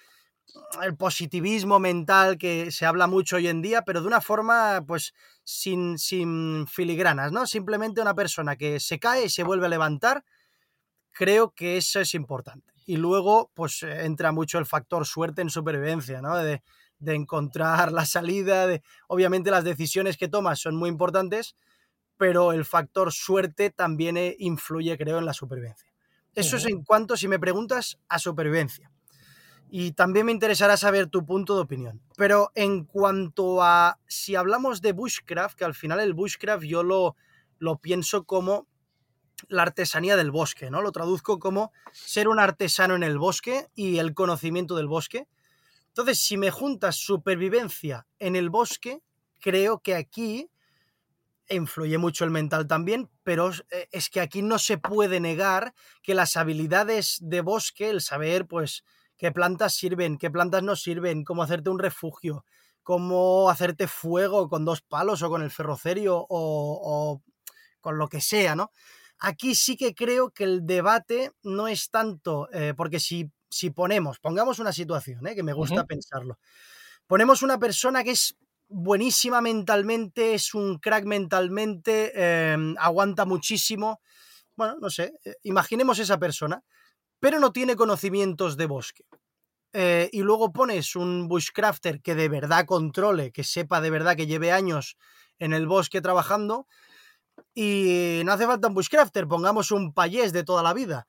el positivismo mental que se habla mucho hoy en día, pero de una forma, pues, sin, sin filigranas, ¿no? Simplemente una persona que se cae y se vuelve a levantar, creo que eso es importante. Y luego, pues, entra mucho el factor suerte en supervivencia, ¿no? De, de encontrar la salida, de, obviamente las decisiones que tomas son muy importantes, pero el factor suerte también eh, influye, creo, en la supervivencia. Eso es en cuanto, si me preguntas, a supervivencia y también me interesará saber tu punto de opinión. Pero en cuanto a si hablamos de bushcraft, que al final el bushcraft yo lo, lo pienso como la artesanía del bosque, ¿no? Lo traduzco como ser un artesano en el bosque y el conocimiento del bosque. Entonces, si me juntas supervivencia en el bosque, creo que aquí influye mucho el mental también, pero eh, es que aquí no se puede negar que las habilidades de bosque, el saber, pues, qué plantas sirven, qué plantas no sirven, cómo hacerte un refugio, cómo hacerte fuego con dos palos o con el ferrocerio o, con lo que sea, ¿no? Aquí sí que creo que el debate no es tanto, eh, porque si, si, ponemos, pongamos una situación, ¿eh? que me gusta pensarlo, ponemos una persona que es buenísima mentalmente, es un crack mentalmente, em, aguanta muchísimo, bueno, no sé, eh, imaginemos esa persona pero no tiene conocimientos de bosque. Eh, y luego pones un bushcrafter que de verdad controle, que sepa de verdad que lleve años en el bosque trabajando. Y no hace falta un bushcrafter, pongamos un payés de toda la vida.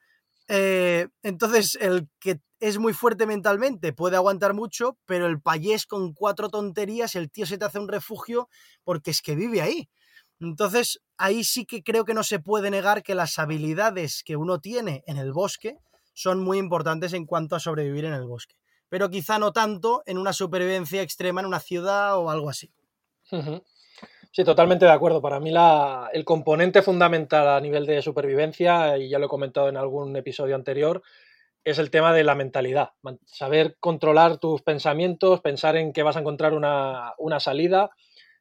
Eh, entonces, el que es muy fuerte mentalmente puede aguantar mucho, pero el payés con cuatro tonterías, el tío se te hace un refugio porque es que vive ahí. Entonces, ahí sí que creo que no se puede negar que las habilidades que uno tiene en el bosque son muy importantes en cuanto a sobrevivir en el bosque. Pero quizá no tanto en una supervivencia extrema en una ciudad o algo así. Sí, totalmente de acuerdo. Para mí la, el componente fundamental a nivel de supervivencia, y ya lo he comentado en algún episodio anterior, es el tema de la mentalidad. Saber controlar tus pensamientos, pensar en que vas a encontrar una, una salida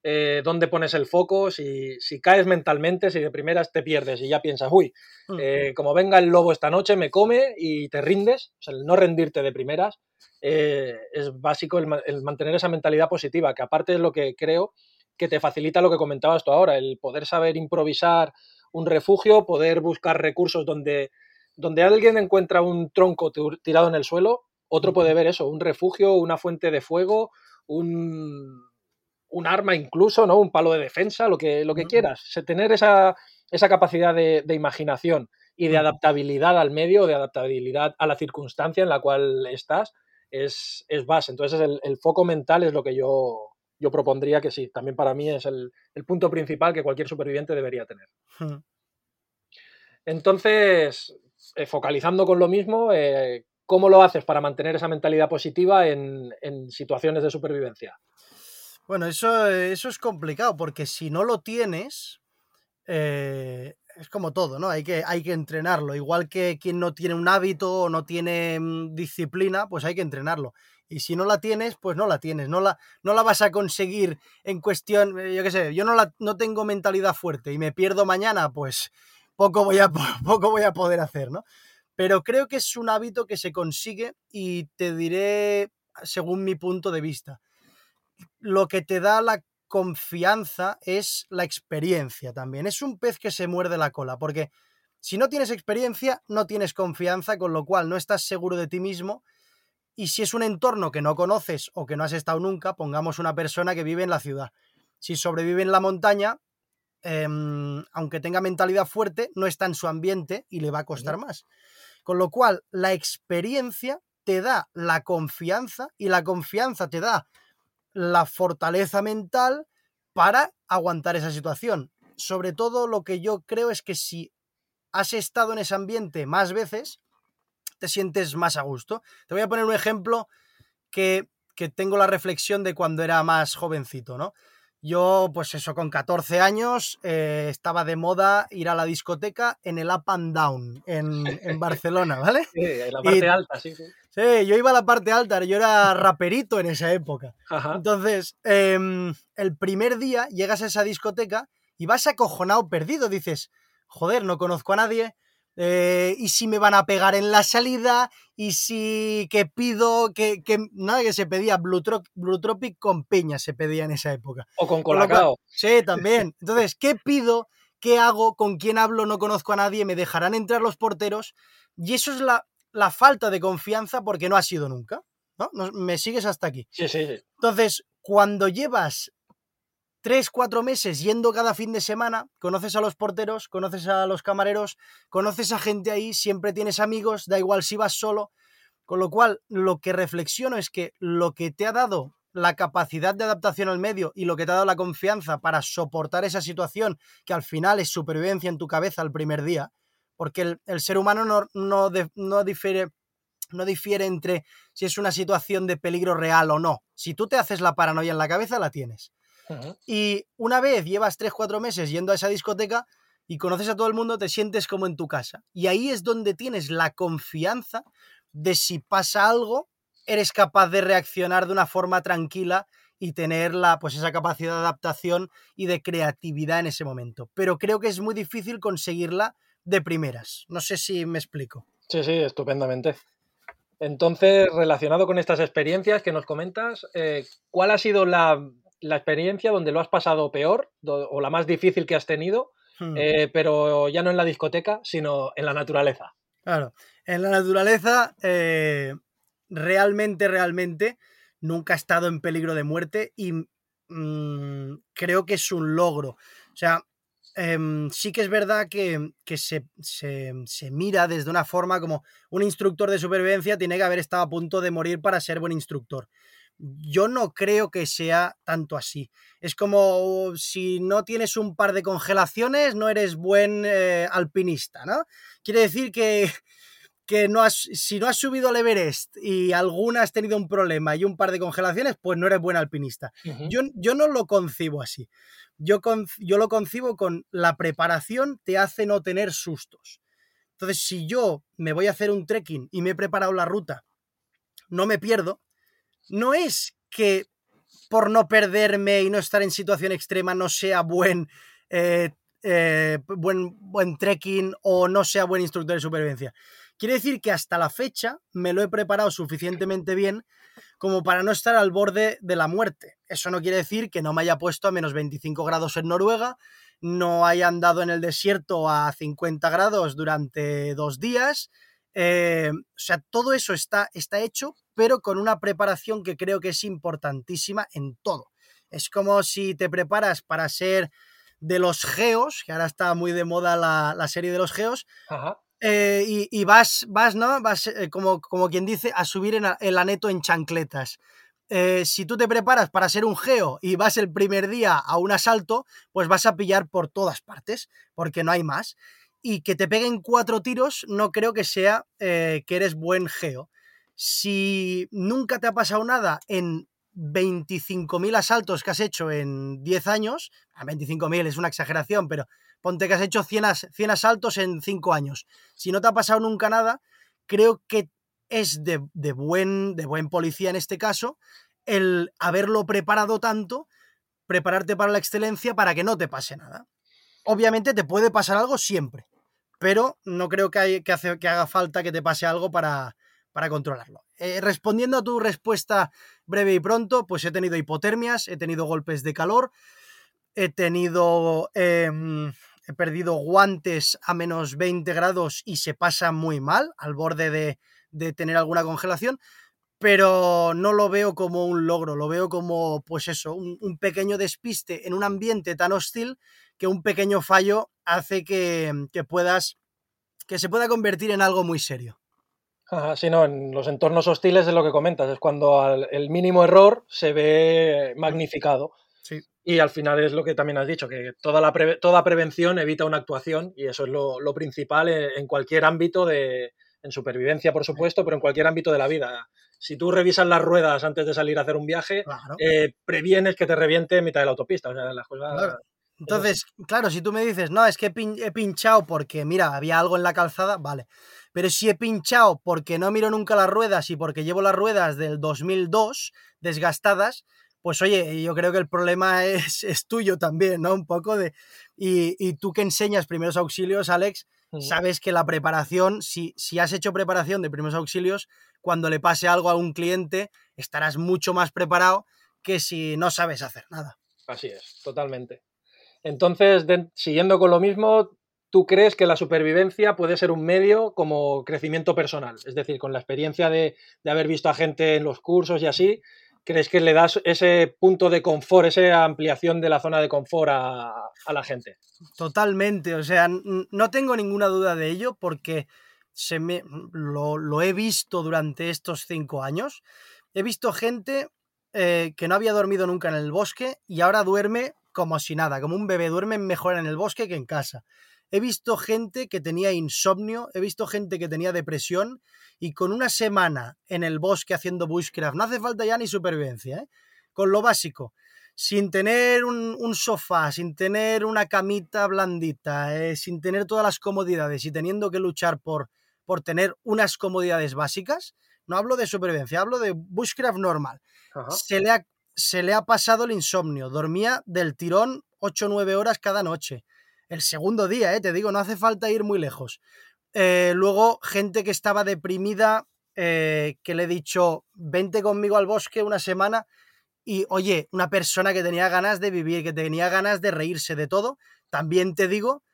eh, dónde pones el foco, si, caes mentalmente, si de primeras te pierdes y ya piensas, uy, mm. eh, como venga el lobo esta noche, me come y te rindes, o sea, el no rendirte de primeras, eh, es básico el, mantener esa mentalidad positiva, que aparte es lo que creo que te facilita lo que comentabas tú ahora, el poder saber improvisar un refugio, poder buscar recursos donde, donde alguien encuentra un tronco tirado en el suelo, otro puede ver eso, un refugio, una fuente de fuego, un, un arma incluso, ¿no? Un palo de defensa, lo que, lo que quieras. Tener esa, esa capacidad de, imaginación y de adaptabilidad al medio, de adaptabilidad a la circunstancia en la cual estás, es, es base. Entonces el, el, foco mental es lo que yo, yo propondría que sí. También para mí es el, el punto principal que cualquier superviviente debería tener. Entonces, focalizando con lo mismo, eh, ¿cómo lo haces para mantener esa mentalidad positiva en, situaciones de supervivencia? Bueno, eso, eso es complicado porque si no lo tienes, eh, es como todo, ¿no? Hay que, hay que entrenarlo. Igual que quien no tiene un hábito o no tiene mm, disciplina, pues hay que entrenarlo. Y si no la tienes, pues no la tienes. No la, no la vas a conseguir en cuestión, eh, yo qué sé, yo no, la, no tengo mentalidad fuerte y me pierdo mañana, pues poco voy, a, <laughs> poco voy a poder hacer, ¿no? Pero creo que es un hábito que se consigue y te diré según mi punto de vista lo que te da la confianza es la experiencia también. Es un pez que se muerde la cola, porque si no tienes experiencia, no tienes confianza, con lo cual no estás seguro de ti mismo. Y si es un entorno que no conoces o que no has estado nunca, pongamos una persona que vive en la ciudad. Si sobrevive en la montaña, em, aunque tenga mentalidad fuerte, no está en su ambiente y le va a costar más. Con lo cual, la experiencia te da la confianza y la confianza te da la fortaleza mental para aguantar esa situación. Sobre todo lo que yo creo es que si has estado en ese ambiente más veces, te sientes más a gusto. Te voy a poner un ejemplo que, que tengo la reflexión de cuando era más jovencito, ¿no? Yo, pues eso, con 14 años eh, estaba de moda ir a la discoteca en el Up and Down, en, en Barcelona, ¿vale? <laughs> Sí, en la parte alta, sí, sí. Sí, yo iba a la parte alta, yo era raperito en esa época. Entonces, em, el primer día llegas a esa discoteca y vas acojonado, perdido, dices, joder, no conozco a nadie, eh, y si me van a pegar en la salida, y si que pido, que, que nada, que se pedía Blue, Tropic con piña, se pedía en esa época. O con colacao. Sí, también. Entonces, ¿qué pido? ¿Qué hago? ¿Con quién hablo? No conozco a nadie, me dejarán entrar los porteros. Y eso es la, la falta de confianza porque no ha sido nunca. ¿no? ¿Me sigues hasta aquí? Sí, sí, sí. Entonces, cuando llevas tres, cuatro meses yendo cada fin de semana, conoces a los porteros, conoces a los camareros, conoces a gente ahí, siempre tienes amigos, da igual si vas solo. Con lo cual, lo que reflexiono es que lo que te ha dado la capacidad de adaptación al medio y lo que te ha dado la confianza para soportar esa situación, que al final es supervivencia en tu cabeza el primer día, porque el, ser humano no, no, no, no difiere entre si es una situación de peligro real o no. Si tú te haces la paranoia en la cabeza, la tienes. Y una vez llevas 3-4 meses yendo a esa discoteca y conoces a todo el mundo, te sientes como en tu casa. Y ahí es donde tienes la confianza de si pasa algo, eres capaz de reaccionar de una forma tranquila y tener la, pues esa capacidad de adaptación y de creatividad en ese momento. Pero creo que es muy difícil conseguirla de primeras. No sé si me explico. Sí, sí, estupendamente. Entonces, relacionado con estas experiencias que nos comentas, eh, ¿cuál ha sido la, la experiencia donde lo has pasado peor o la más difícil que has tenido, hmm. eh, pero ya no en la discoteca, sino en la naturaleza. Claro, en la naturaleza eh, realmente, realmente nunca he estado en peligro de muerte y mm, creo que es un logro. O sea, em, sí que es verdad que, se, se, mira desde una forma como un instructor de supervivencia tiene que haber estado a punto de morir para ser buen instructor yo no creo que sea tanto así. Es como si no tienes un par de congelaciones, no eres buen eh, alpinista, ¿no? Quiere decir que, <laughs> que no has, si no has subido al Everest y alguna has tenido un problema y un par de congelaciones, pues no eres buen alpinista. yo, yo, no lo concibo así. Yo, yo lo concibo con la preparación te hace no tener sustos. Entonces, si yo me voy a hacer un trekking y me he preparado la ruta, no me pierdo, no es que por no perderme y no estar en situación extrema no sea buen, eh, eh, buen, buen trekking o no sea buen instructor de supervivencia. Quiere decir que hasta la fecha me lo he preparado suficientemente bien como para no estar al borde de la muerte. Eso no quiere decir que no me haya puesto a menos 25 grados en Noruega, no haya andado en el desierto a 50 grados durante dos días, eh, o sea, todo eso está, está hecho, pero con una preparación que creo que es importantísima en todo. Es como si te preparas para ser de los geos, que ahora está muy de moda la, serie de los geos, eh, y, vas, vas, ¿no? Vas, eh, como, como quien dice, a subir en el aneto en chancletas. Eh, si tú te preparas para ser un geo y vas el primer día a un asalto, pues vas a pillar por todas partes, porque no hay más. Y que te peguen cuatro tiros no creo que sea que eres buen geo. Si nunca te ha pasado nada en 25.000 asaltos que has hecho en 10 años, 25.000 es una exageración, pero ponte que has hecho 100, 100 asaltos en 5 años. Si no te ha pasado nunca nada, creo que es de, buen, de buen policía en este caso el haberlo preparado tanto, prepararte para la excelencia para que no te pase nada. Obviamente te puede pasar algo siempre, pero no creo que, hay, que, que haga falta que te pase algo para, para controlarlo. Eh, respondiendo a tu respuesta breve y pronto, pues he tenido hipotermias, he tenido golpes de calor, he tenido... Em, he perdido guantes a menos 20 grados y se pasa muy mal, al borde de, tener alguna congelación, pero no lo veo como un logro, lo veo como, pues eso, un, pequeño despiste en un ambiente tan hostil que un pequeño fallo hace que, que puedas, que se pueda convertir en algo muy serio. Sí, no, en los entornos hostiles es lo que comentas, es cuando el mínimo error se ve magnificado. Y al final es lo que también has dicho, que toda, la toda prevención evita una actuación y eso es lo, principal en, cualquier ámbito de, en supervivencia, por supuesto, pero en cualquier ámbito de la vida. Si tú revisas las ruedas antes de salir a hacer un viaje, eh, previenes que te reviente en mitad de la autopista. O sea, las cosas... Entonces, claro, si tú me dices, no, es que he pinchado porque, mira, había algo en la calzada, vale. Pero si he pinchado porque no miro nunca las ruedas y porque llevo las ruedas del 2002 desgastadas, pues oye, yo creo que el problema <laughs> es, es tuyo también, ¿no? Un poco de... Y, y, tú que enseñas primeros auxilios, Alex, sabes que la preparación, si, si has hecho preparación de primeros auxilios, cuando le pase algo a un cliente, estarás mucho más preparado que si no sabes hacer nada. Así es, totalmente. Entonces, siguiendo con lo mismo, ¿tú crees que la supervivencia puede ser un medio como crecimiento personal? Es decir, con la experiencia de, de haber visto a gente en los cursos y así, crees que le das ese punto de confort, esa ampliación de la zona de confort a, la gente? Totalmente, o sea, no tengo ninguna duda de ello porque se me, lo, he visto durante estos cinco años. He visto gente eh, que no había dormido nunca en el bosque y ahora duerme como si nada, como un bebé, duerme mejor en el bosque que en casa. He visto gente que tenía insomnio, he visto gente que tenía depresión y con una semana en el bosque haciendo bushcraft, no hace falta ya ni supervivencia, ¿eh? con lo básico, sin tener un, sofá, sin tener una camita blandita, eh, sin tener todas las comodidades y teniendo que luchar por, por tener unas comodidades básicas, no hablo de supervivencia, hablo de bushcraft normal. Se, le ha, se le ha pasado el insomnio, dormía del tirón 8 o 9 horas cada noche. El segundo día, ¿eh? te digo, no hace falta ir muy lejos. Eh, luego, gente que estaba deprimida, eh, que le he dicho, vente conmigo al bosque una semana. Y oye, una persona que tenía ganas de vivir, que tenía ganas de reírse de todo, también te digo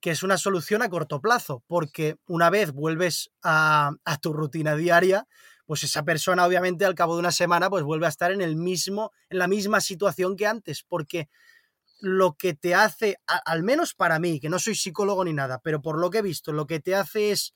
que es una solución a corto plazo, porque una vez vuelves a, a tu rutina diaria, pues esa persona obviamente al cabo de una semana pues vuelve a estar en el mismo en la misma situación que antes porque lo que te hace, al menos para mí, que no soy psicólogo ni nada, pero por lo que he visto, lo que te hace es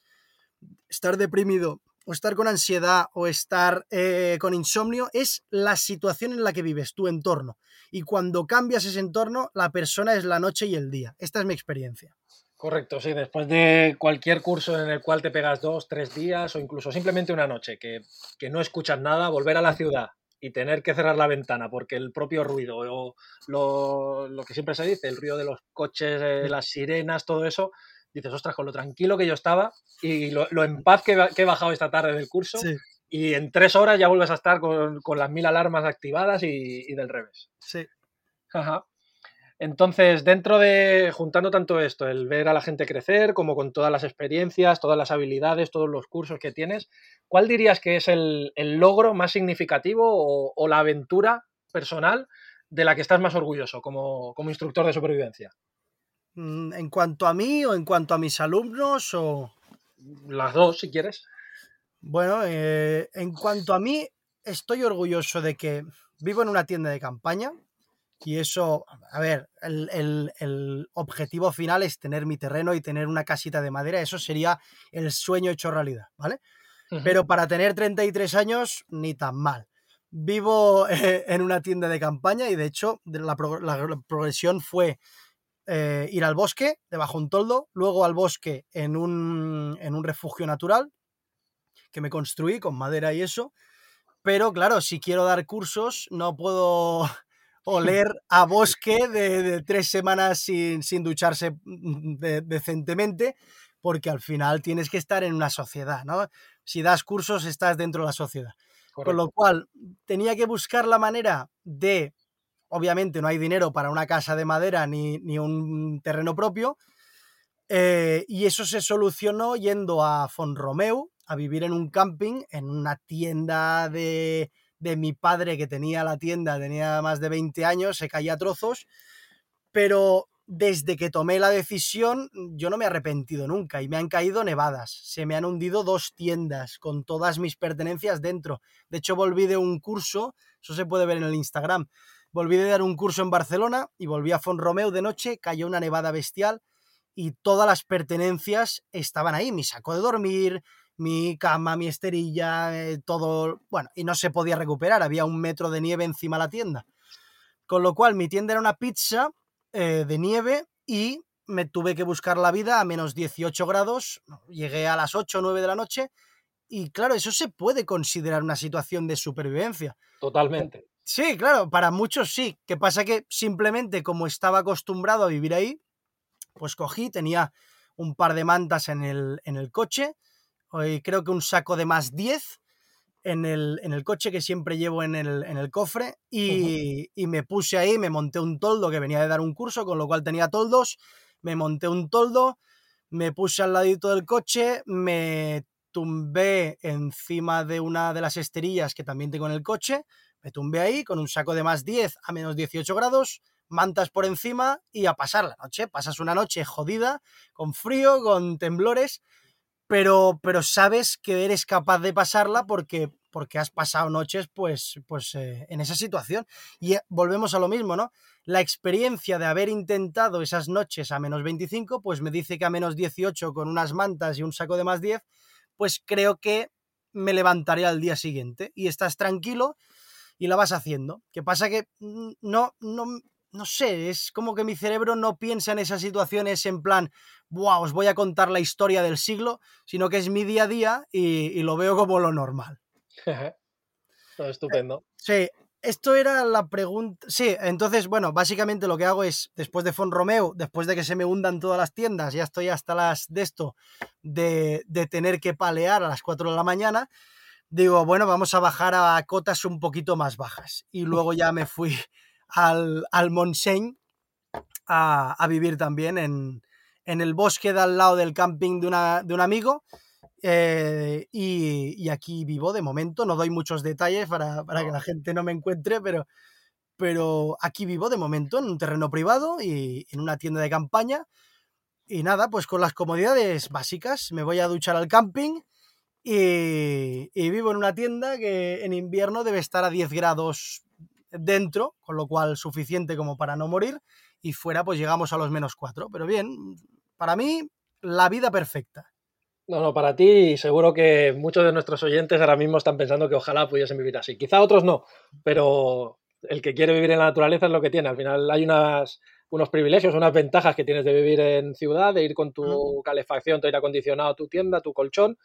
estar deprimido o estar con ansiedad o estar eh, con insomnio es la situación en la que vives, tu entorno. Y cuando cambias ese entorno, la persona es la noche y el día. Esta es mi experiencia. Correcto, sí, después de cualquier curso en el cual te pegas dos, tres días o incluso simplemente una noche, que, que no escuchas nada, volver a la ciudad, y tener que cerrar la ventana porque el propio ruido o lo, que siempre se dice, el ruido de los coches, eh, las sirenas, todo eso, dices, ostras, con lo tranquilo que yo estaba y lo, en paz que, he bajado esta tarde del curso y en tres horas ya vuelves a estar con, las mil alarmas activadas y, y del revés. Sí. Ajá. Entonces, dentro de, juntando tanto esto, el ver a la gente crecer, como con todas las experiencias, todas las habilidades, todos los cursos que tienes, ¿cuál dirías que es el, logro más significativo o, la aventura personal de la que estás más orgulloso como, instructor de supervivencia? Mm, ¿En cuanto a mí o en cuanto a mis alumnos o...? Las dos, si quieres. Bueno, eh, en cuanto a mí, estoy orgulloso de que vivo en una tienda de campaña, Y eso, a ver, el, objetivo final es tener mi terreno y tener una casita de madera. Eso sería el sueño hecho realidad, ¿vale? Pero para tener 33 años, ni tan mal. Vivo eh, en una tienda de campaña y de hecho la, progresión fue eh, ir al bosque debajo un toldo, luego al bosque en un, en un refugio natural que me construí con madera y eso. Pero claro, si quiero dar cursos, no puedo oler a bosque de, tres semanas sin, sin ducharse mm, decentemente, porque al final tienes que estar en una sociedad, ¿no? Si das cursos, estás dentro de la sociedad. Con lo cual, tenía que buscar la manera de, obviamente no hay dinero para una casa de madera ni, ni un terreno propio, eh, y eso se solucionó yendo a Fonromeu a vivir en un camping, en una tienda de, de mi padre que tenía la tienda, tenía más de 20 años, se caía a trozos, pero desde que tomé la decisión yo no me he arrepentido nunca y me han caído nevadas, se me han hundido dos tiendas con todas mis pertenencias dentro. De hecho volví de un curso, eso se puede ver en el Instagram, volví de dar un curso en Barcelona y volví a Fonromeu de noche, cayó una nevada bestial y todas las pertenencias estaban ahí, mi saco de dormir, mi cama, mi esterilla, eh, todo, bueno, y no se podía recuperar, había un metro de nieve encima de la tienda. Con lo cual mi tienda era una pizza eh, de nieve y me tuve que buscar la vida a menos 18 grados, llegué a las 8 o 9 de la noche y claro, eso se puede considerar una situación de supervivencia. Totalmente. Sí, claro, para muchos sí. Que pasa que simplemente como estaba acostumbrado a vivir ahí, pues cogí, tenía un par de mantas en el, en el coche, creo que un saco de más 10 en el, en el coche que siempre llevo en el, en el cofre y, y, me puse ahí, me monté un toldo que venía de dar un curso, con lo cual tenía toldos, me monté un toldo, me puse al ladito del coche, me tumbé encima de una de las esterillas que también tengo en el coche, me tumbé ahí con un saco de más 10 a menos 18 grados, mantas por encima y a pasar la noche. Pasas una noche jodida, con frío, con temblores, pero, pero sabes que eres capaz de pasarla porque, porque has pasado noches pues, pues eh, en esa situación. Y eh, volvemos a lo mismo, ¿no? La experiencia de haber intentado esas noches a menos 25, pues me dice que a menos 18 con unas mantas y un saco de más 10, pues creo que me levantaré al día siguiente y estás tranquilo y la vas haciendo. ¿Qué pasa? Que mm, no, no, no sé, es como que mi cerebro no piensa en esas situaciones en plan, wow, os voy a contar la historia del siglo, sino que es mi día a día y, lo veo como lo normal. <laughs> Estupendo. Sí, esto era la pregunta. Sí, entonces, bueno, básicamente lo que hago es, después de Romeo, después de que se me hundan todas las tiendas, ya estoy hasta las de esto, de, de tener que palear a las 4 de la mañana, digo, bueno, vamos a bajar a cotas un poquito más bajas. Y luego ya me fui al, al Montseny a, vivir también en, el bosque de al lado del camping de, un amigo. Eh, y, aquí vivo de momento, no doy muchos detalles para, que la gente no me encuentre, pero, pero aquí vivo de momento en un terreno privado y en una tienda de campaña. Y nada, pues con las comodidades básicas, me voy a duchar al camping y, y vivo en una tienda que en invierno debe estar a 10 grados dentro, con lo cual suficiente como para no morir, y fuera pues llegamos a los menos cuatro. Pero bien, para mí, la vida perfecta. No, no, para ti seguro que muchos de nuestros oyentes ahora mismo están pensando que ojalá pudiesen vivir así. Quizá otros no, pero el que quiere vivir en la naturaleza es lo que tiene. Al final hay unas, unos privilegios, unas ventajas que tienes de vivir en ciudad, de ir con tu calefacción, tu aire acondicionado, tu tienda, tu colchón,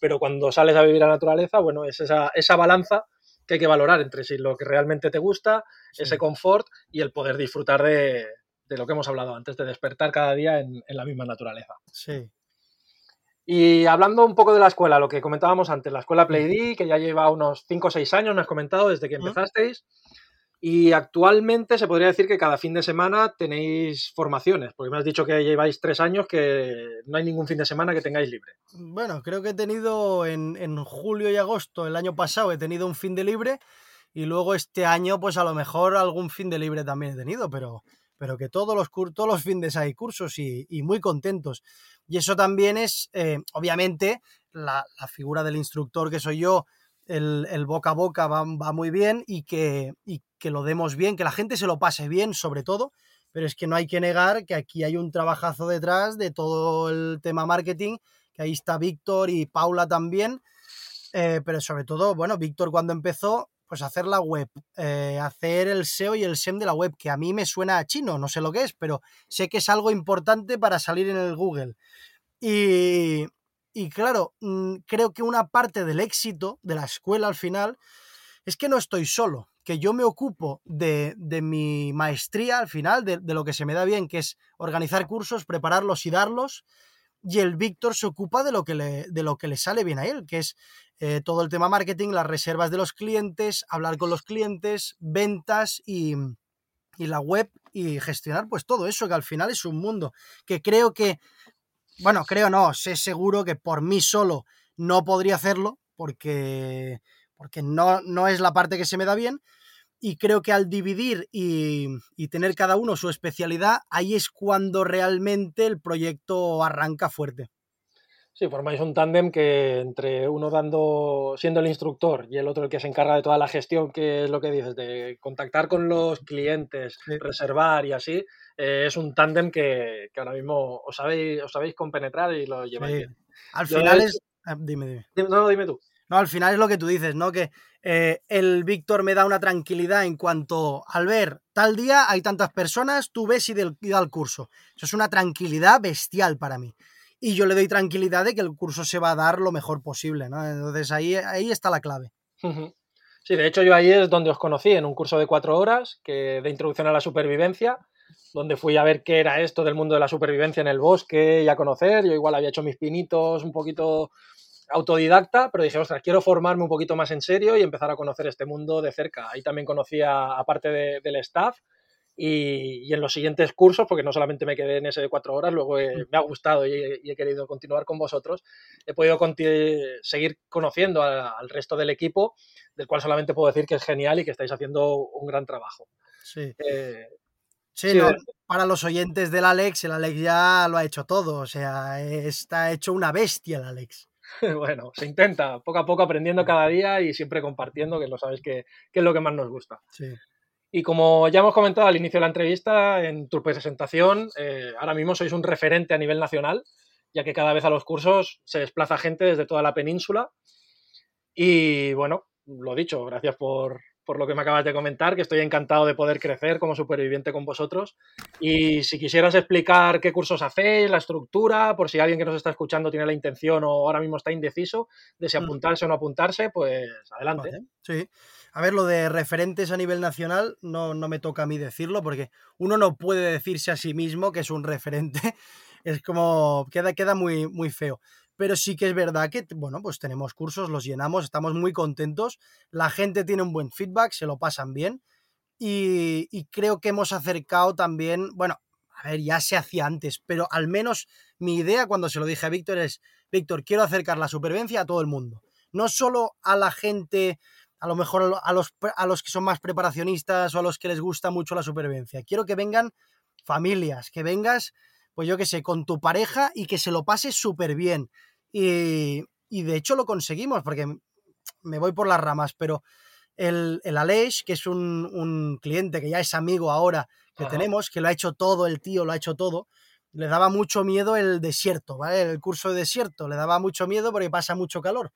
pero cuando sales a vivir a la naturaleza, bueno, es esa, esa balanza que hay que valorar entre sí lo que realmente te gusta, ese confort y el poder disfrutar de, lo que hemos hablado antes, de despertar cada día en, la misma naturaleza. Sí. Y hablando un poco de la escuela, lo que comentábamos antes, la escuela PlayD, que ya lleva unos 5 o 6 años, me has comentado, desde que empezasteis. Y actualmente se podría decir que cada fin de semana tenéis formaciones, porque me has dicho que lleváis tres años, que no hay ningún fin de semana que tengáis libre. Bueno, creo que he tenido en, julio y agosto, el año pasado, he tenido un fin de libre y luego este año, pues a lo mejor algún fin de libre también he tenido, pero, pero que todos los, todos los fines hay cursos y, muy contentos. Y eso también es, eh, obviamente, la, la figura del instructor que soy yo, el, boca a boca va, muy bien y que, y que lo demos bien, que la gente se lo pase bien sobre todo, pero es que no hay que negar que aquí hay un trabajazo detrás de todo el tema marketing, que ahí está Víctor y Paula también, eh, pero sobre todo, bueno, Víctor cuando empezó, pues hacer la web, eh, hacer el SEO y el SEM de la web, que a mí me suena a chino, no sé lo que es, pero sé que es algo importante para salir en el Google. Y, y claro, mm, creo que una parte del éxito de la escuela al final es que no estoy solo, que yo me ocupo de, mi maestría al final, de, lo que se me da bien, que es organizar cursos, prepararlos y darlos, y el Víctor se ocupa de lo que le, de lo que le sale bien a él, que es eh, todo el tema marketing, las reservas de los clientes, hablar con los clientes, ventas y, y la web y gestionar pues todo eso, que al final es un mundo, que creo que, bueno, creo no, sé seguro que por mí solo no podría hacerlo, porque porque no, no es la parte que se me da bien. Y creo que al dividir y, tener cada uno su especialidad, ahí es cuando realmente el proyecto arranca fuerte. Sí, formáis un tándem que entre uno dando, siendo el instructor y el otro el que se encarga de toda la gestión, que es lo que dices, de contactar con los clientes, reservar y así, eh, es un tándem que, ahora mismo os sabéis, os sabéis compenetrar y lo lleváis bien. Al final es... Ah, dime, dime. No, dime tú. No, al final es lo que tú dices, ¿no? Que eh, el Víctor me da una tranquilidad en cuanto al ver tal día hay tantas personas, tú ves y, del, da el curso. Eso es una tranquilidad bestial para mí. Y yo le doy tranquilidad de que el curso se va a dar lo mejor posible, ¿no? Entonces ahí, ahí está la clave. Sí, de hecho yo ahí es donde os conocí, en un curso de cuatro horas que, de introducción a la supervivencia, donde fui a ver qué era esto del mundo de la supervivencia en el bosque y a conocer. Yo igual había hecho mis pinitos un poquito autodidacta, pero dije, ostras, quiero formarme un poquito más en serio y empezar a conocer este mundo de cerca. Ahí también conocía, aparte del staff, y, en los siguientes cursos, porque no solamente me quedé en ese de cuatro horas, luego me ha gustado y, he querido continuar con vosotros, he podido seguir conociendo al resto del equipo, del cual solamente puedo decir que es genial y que estáis haciendo un gran trabajo. Sí. Eh, sí, no, para los oyentes del Alex, el Alex ya lo ha hecho todo, o sea, está hecho una bestia el Alex. <laughs> bueno, se intenta, poco a poco aprendiendo cada día y siempre compartiendo, que lo sabes que, es lo que más nos gusta. Y como ya hemos comentado al inicio de la entrevista, en tu presentación, eh, ahora mismo sois un referente a nivel nacional, ya que cada vez a los cursos se desplaza gente desde toda la península. Y bueno, lo dicho, gracias por, por lo que me acabas de comentar, que estoy encantado de poder crecer como superviviente con vosotros. Y si quisieras explicar qué cursos hacéis, la estructura, por si alguien que nos está escuchando tiene la intención o ahora mismo está indeciso de si mm. apuntarse o no apuntarse, pues adelante. sí. A ver, lo de referentes a nivel nacional no, no me toca a mí decirlo, porque uno no puede decirse a sí mismo que es un referente. <laughs> Es como, queda, queda muy, muy feo pero sí que es verdad que, bueno, pues tenemos cursos, los llenamos, estamos muy contentos, la gente tiene un buen feedback, se lo pasan bien y, creo que hemos acercado también, bueno, a ver, ya se hacía antes, pero al menos mi idea cuando se lo dije a Víctor es, Víctor, quiero acercar la supervivencia a todo el mundo, no solo a la gente, a lo mejor a los, a los que son más preparacionistas o a los que les gusta mucho la supervivencia, quiero que vengan familias, que vengas pues yo qué sé, con tu pareja y que se lo pase súper bien. Y, de hecho lo conseguimos, porque me voy por las ramas, pero el, el Aleix, que es un, cliente que ya es amigo ahora que tenemos, que lo ha hecho todo, el tío lo ha hecho todo, le daba mucho miedo el desierto, ¿vale? El curso de desierto, le daba mucho miedo porque pasa mucho calor.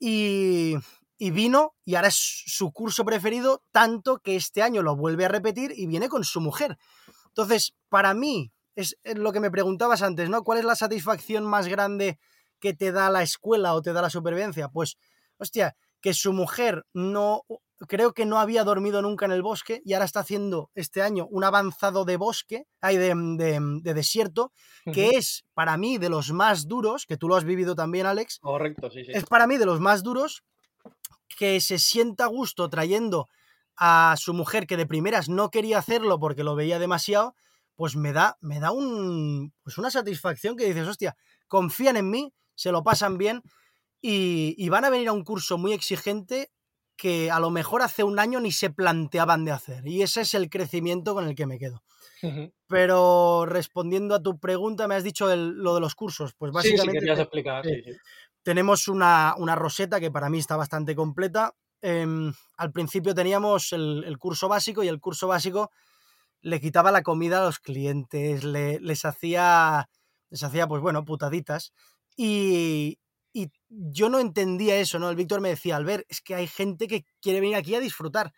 Y, y vino y ahora es su curso preferido, tanto que este año lo vuelve a repetir y viene con su mujer. Entonces, para mí, es lo que me preguntabas antes, ¿no? ¿Cuál es la satisfacción más grande que te da la escuela o te da la supervivencia? Pues, hostia, que su mujer no, creo que no había dormido nunca en el bosque y ahora está haciendo este año un avanzado de bosque, hay de, de, desierto, que es para mí de los más duros, que tú lo has vivido también, Alex. Correcto, sí, sí. Es para mí de los más duros que se sienta a gusto trayendo a su mujer que de primeras no quería hacerlo porque lo veía demasiado pues me da, me da un, pues una satisfacción que dices, hostia, confían en mí, se lo pasan bien y, van a venir a un curso muy exigente que a lo mejor hace un año ni se planteaban de hacer. Y ese es el crecimiento con el que me quedo. Pero respondiendo a tu pregunta, me has dicho lo de los cursos. Pues básicamente. Sí, explicar. tenemos una, una, roseta que para mí está bastante completa. Eh, al principio teníamos el, el, curso básico y el curso básico le quitaba la comida a los clientes, le, les hacía, les hacía, pues bueno, putaditas. Y, y yo no entendía eso, ¿no? El Víctor me decía, Albert, es que hay gente que quiere venir aquí a disfrutar.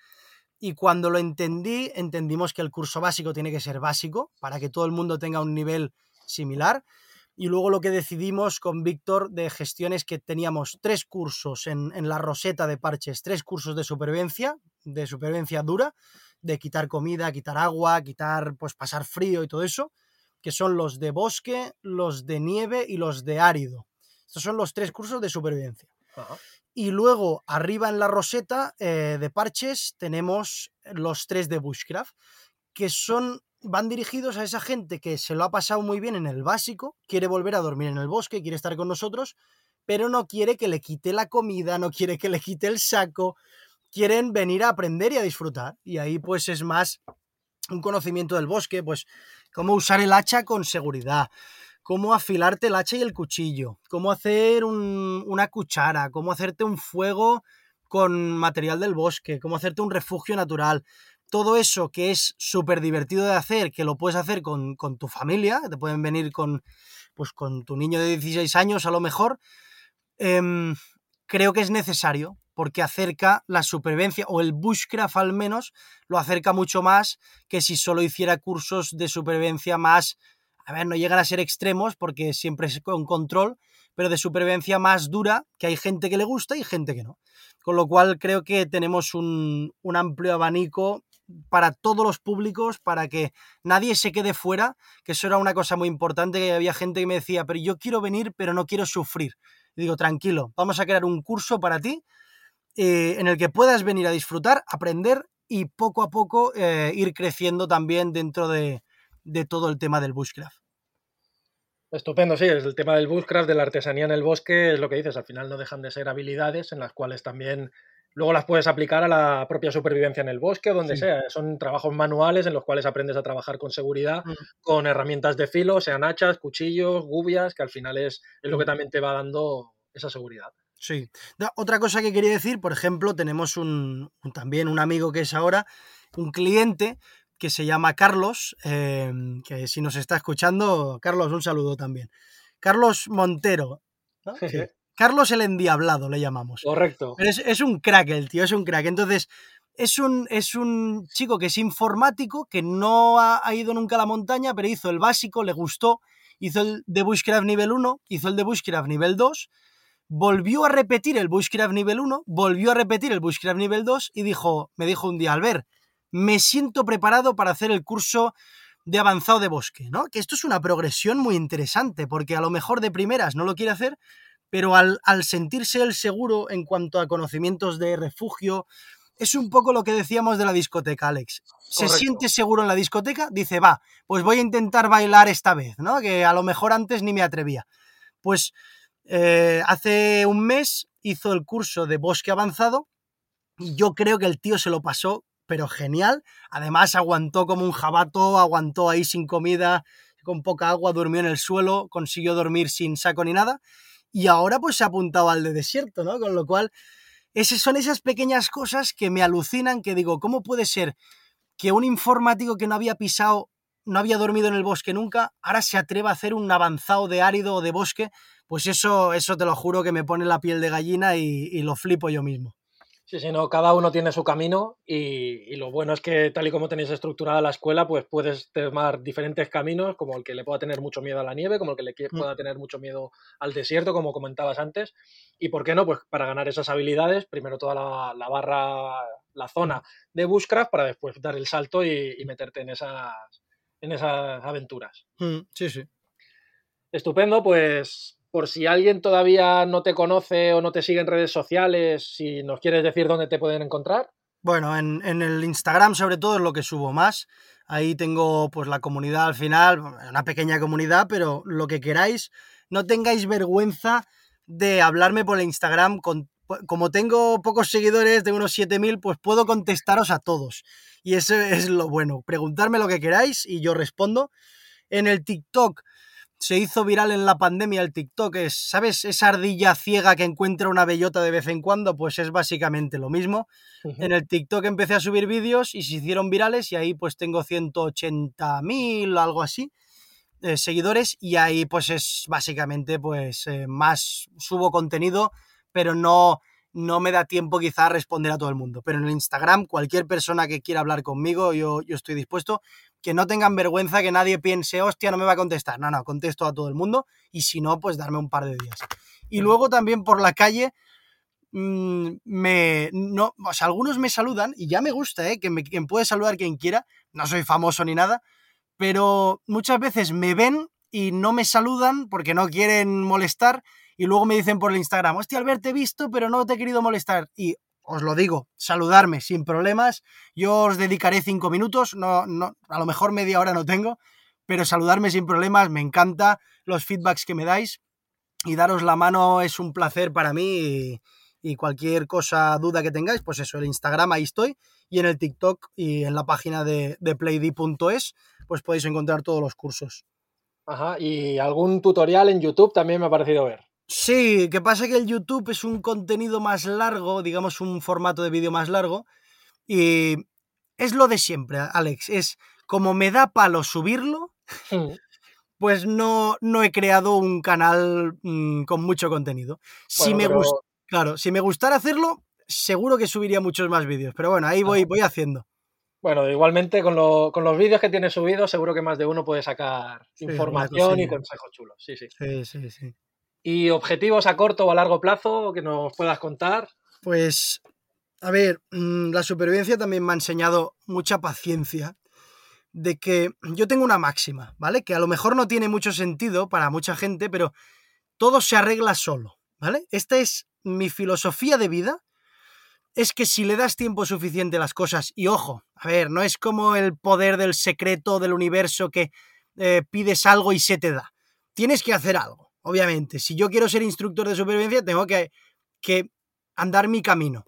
Y cuando lo entendí, entendimos que el curso básico tiene que ser básico para que todo el mundo tenga un nivel similar. Y luego lo que decidimos con Víctor de gestión es que teníamos tres cursos en, en, la roseta de parches, tres cursos de supervivencia, de supervivencia dura, de quitar comida, quitar agua, quitar, pues pasar frío y todo eso, que son los de bosque, los de nieve y los de árido. Estos son los tres cursos de supervivencia. Ajá. Y luego, arriba en la roseta eh, de parches, tenemos los tres de Bushcraft, que son, van dirigidos a esa gente que se lo ha pasado muy bien en el básico, quiere volver a dormir en el bosque, quiere estar con nosotros, pero no quiere que le quite la comida, no quiere que le quite el saco, quieren venir a aprender y a disfrutar. Y ahí pues es más un conocimiento del bosque, pues cómo usar el hacha con seguridad, cómo afilarte el hacha y el cuchillo, cómo hacer un, una cuchara, cómo hacerte un fuego con material del bosque, cómo hacerte un refugio natural. Todo eso que es súper divertido de hacer, que lo puedes hacer con, tu familia, te pueden venir con, pues, con tu niño de 16 años a lo mejor, eh, creo que es necesario porque acerca la supervivencia, o el bushcraft al menos, lo acerca mucho más que si solo hiciera cursos de supervivencia más a ver, no llegan a ser extremos porque siempre es con control, pero de supervivencia más dura, que hay gente que le gusta y gente que no. Con lo cual creo que tenemos un, un amplio abanico para todos los públicos, para que nadie se quede fuera, que eso era una cosa muy importante, que había gente que me decía, pero yo quiero venir, pero no quiero sufrir. Digo, tranquilo, vamos a crear un curso para ti eh, en el que puedas venir a disfrutar, aprender y poco a poco eh, ir creciendo también dentro de, de todo el tema del bushcraft. Estupendo, sí, es el tema del bushcraft, de la artesanía en el bosque, es lo que dices, al final no dejan de ser habilidades en las cuales también luego las puedes aplicar a la propia supervivencia en el bosque o donde sí. sea. Son trabajos manuales en los cuales aprendes a trabajar con seguridad, mm. con herramientas de filo, sean hachas, cuchillos, gubias, que al final es, es lo que también te va dando esa seguridad. Sí. Otra cosa que quería decir, por ejemplo, tenemos un, también un amigo que es ahora un cliente que se llama Carlos, eh, que si nos está escuchando, Carlos, un saludo también. Carlos Montero. ¿no? <laughs> Sí. Carlos el Endiablado le llamamos. Correcto. Es, es, un crack el tío, es un crack. Entonces, es un, es un chico que es informático, que no ha, ha, ido nunca a la montaña, pero hizo el básico, le gustó, hizo el de Bushcraft nivel 1, hizo el de Bushcraft nivel 2, volvió a repetir el Bushcraft nivel 1, volvió a repetir el Bushcraft nivel 2 y dijo, me dijo un día, Albert, me siento preparado para hacer el curso de avanzado de bosque, ¿no? Que esto es una progresión muy interesante, porque a lo mejor de primeras no lo quiere hacer, pero al, al sentirse el seguro en cuanto a conocimientos de refugio, es un poco lo que decíamos de la discoteca, Alex. Se Correcto. siente seguro en la discoteca, dice, va, pues voy a intentar bailar esta vez, ¿no? Que a lo mejor antes ni me atrevía. Pues eh, hace un mes hizo el curso de bosque avanzado. Yo creo que el tío se lo pasó pero genial. Además, aguantó como un jabato, aguantó ahí sin comida, con poca agua, durmió en el suelo, consiguió dormir sin saco ni nada. Y ahora pues se ha apuntado al de desierto, ¿no? Con lo cual, esas son esas pequeñas cosas que me alucinan, que digo, ¿cómo puede ser que un informático que no había pisado, no había dormido en el bosque nunca, ahora se atreva a hacer un avanzado de árido o de bosque? Pues eso, eso te lo juro que me pone la piel de gallina y, y lo flipo yo mismo. Sí, sí, no, cada uno tiene su camino y, y, lo bueno es que tal y como tenéis estructurada la escuela, pues puedes tomar diferentes caminos, como el que le pueda tener mucho miedo a la nieve, como el que le pueda tener mucho miedo al desierto, como comentabas antes. Y por qué no, pues para ganar esas habilidades, primero toda la, la barra, la zona de Bushcraft, para después dar el salto y, y meterte en esas, en esas aventuras. Sí, sí. Estupendo, pues por si alguien todavía no te conoce o no te sigue en redes sociales, si nos quieres decir dónde te pueden encontrar. Bueno, en, en, el Instagram sobre todo es lo que subo más. Ahí tengo pues la comunidad al final, una pequeña comunidad, pero lo que queráis, no tengáis vergüenza de hablarme por el Instagram. Con, como tengo pocos seguidores, de unos 7000, pues puedo contestaros a todos. Y eso es lo bueno. Preguntarme lo que queráis y yo respondo. En el TikTok se hizo viral en la pandemia el TikTok. Es, ¿Sabes? Esa ardilla ciega que encuentra una bellota de vez en cuando, pues es básicamente lo mismo. En el TikTok empecé a subir vídeos y se hicieron virales y ahí pues tengo 180.000 o algo así. Eh, seguidores y ahí pues es básicamente pues eh, más subo contenido pero no no me da tiempo quizá a responder a todo el mundo. Pero en el Instagram cualquier persona que quiera hablar conmigo yo, yo estoy dispuesto. Que no tengan vergüenza que nadie piense hostia no me va a contestar no no contesto a todo el mundo y si no pues darme un par de días. Y luego también por la calle mmm, me no o sea algunos me saludan y ya me gusta eh que me, que puede saludar quien quiera no soy famoso ni nada pero muchas veces me ven y no me saludan porque no quieren molestar y luego me dicen por el Instagram, hostia, Albert, te he visto, pero no te he querido molestar. Y os lo digo, saludarme sin problemas, yo os dedicaré cinco minutos, no, no, a lo mejor media hora no tengo, pero saludarme sin problemas, me encanta los feedbacks que me dais y daros la mano es un placer para mí y, cualquier cosa, duda que tengáis, pues eso, el Instagram ahí estoy y en el TikTok y en la página de, de playdi.es pues podéis encontrar todos los cursos. Ajá, y algún tutorial en YouTube también me ha parecido ver. Sí, que pasa que el YouTube es un contenido más largo, digamos un formato de vídeo más largo, y es lo de siempre, Alex, es como me da palo subirlo, Mm. pues no, no he creado un canal mmm, con mucho contenido. Si Bueno, me pero- gust- claro, si me gustara hacerlo, seguro que subiría muchos más vídeos, pero bueno, ahí voy, voy haciendo. Bueno, igualmente con, lo- con los vídeos que tienes subidos, seguro que más de uno puede sacar Sí, información y consejos chulos. Sí, sí. Sí, sí, sí. ¿Y objetivos a corto o a largo plazo que nos puedas contar? Pues, a ver, mm, la supervivencia también me ha enseñado mucha paciencia de que yo tengo una máxima, ¿vale? Que a lo mejor no tiene mucho sentido para mucha gente, pero todo se arregla solo, ¿vale? Esta es mi filosofía de vida, es que si le das tiempo suficiente a las cosas, y ojo, a ver, no es como el poder del secreto del universo que eh, pides algo y se te da. Tienes que hacer algo, obviamente. Si yo quiero ser instructor de supervivencia, tengo que, que andar mi camino.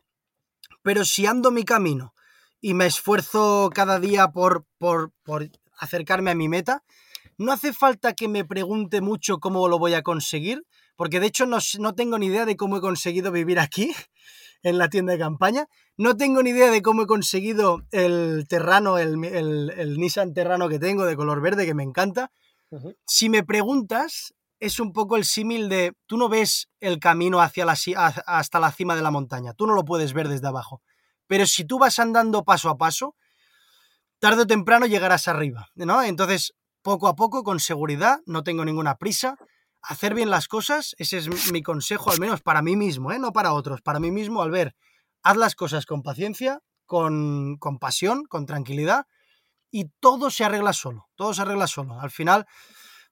Pero si ando mi camino y me esfuerzo cada día por, por, por acercarme a mi meta, no hace falta que me pregunte mucho cómo lo voy a conseguir, porque de hecho no, no tengo ni idea de cómo he conseguido vivir aquí, <laughs> en la tienda de campaña. No tengo ni idea de cómo he conseguido el Terrano, el, el- el Nissan Terrano que tengo de color verde, que me encanta. Si me preguntas, es un poco el símil de, tú no ves el camino hacia la, hasta la cima de la montaña, tú no lo puedes ver desde abajo. Pero si tú vas andando paso a paso, tarde o temprano llegarás arriba, ¿no? Entonces, poco a poco, con seguridad, no tengo ninguna prisa, hacer bien las cosas, ese es mi consejo, al menos para mí mismo, ¿eh? no para otros, para mí mismo, al ver, haz las cosas con paciencia, con, con pasión, con tranquilidad, y todo se arregla solo, todo se arregla solo. Al final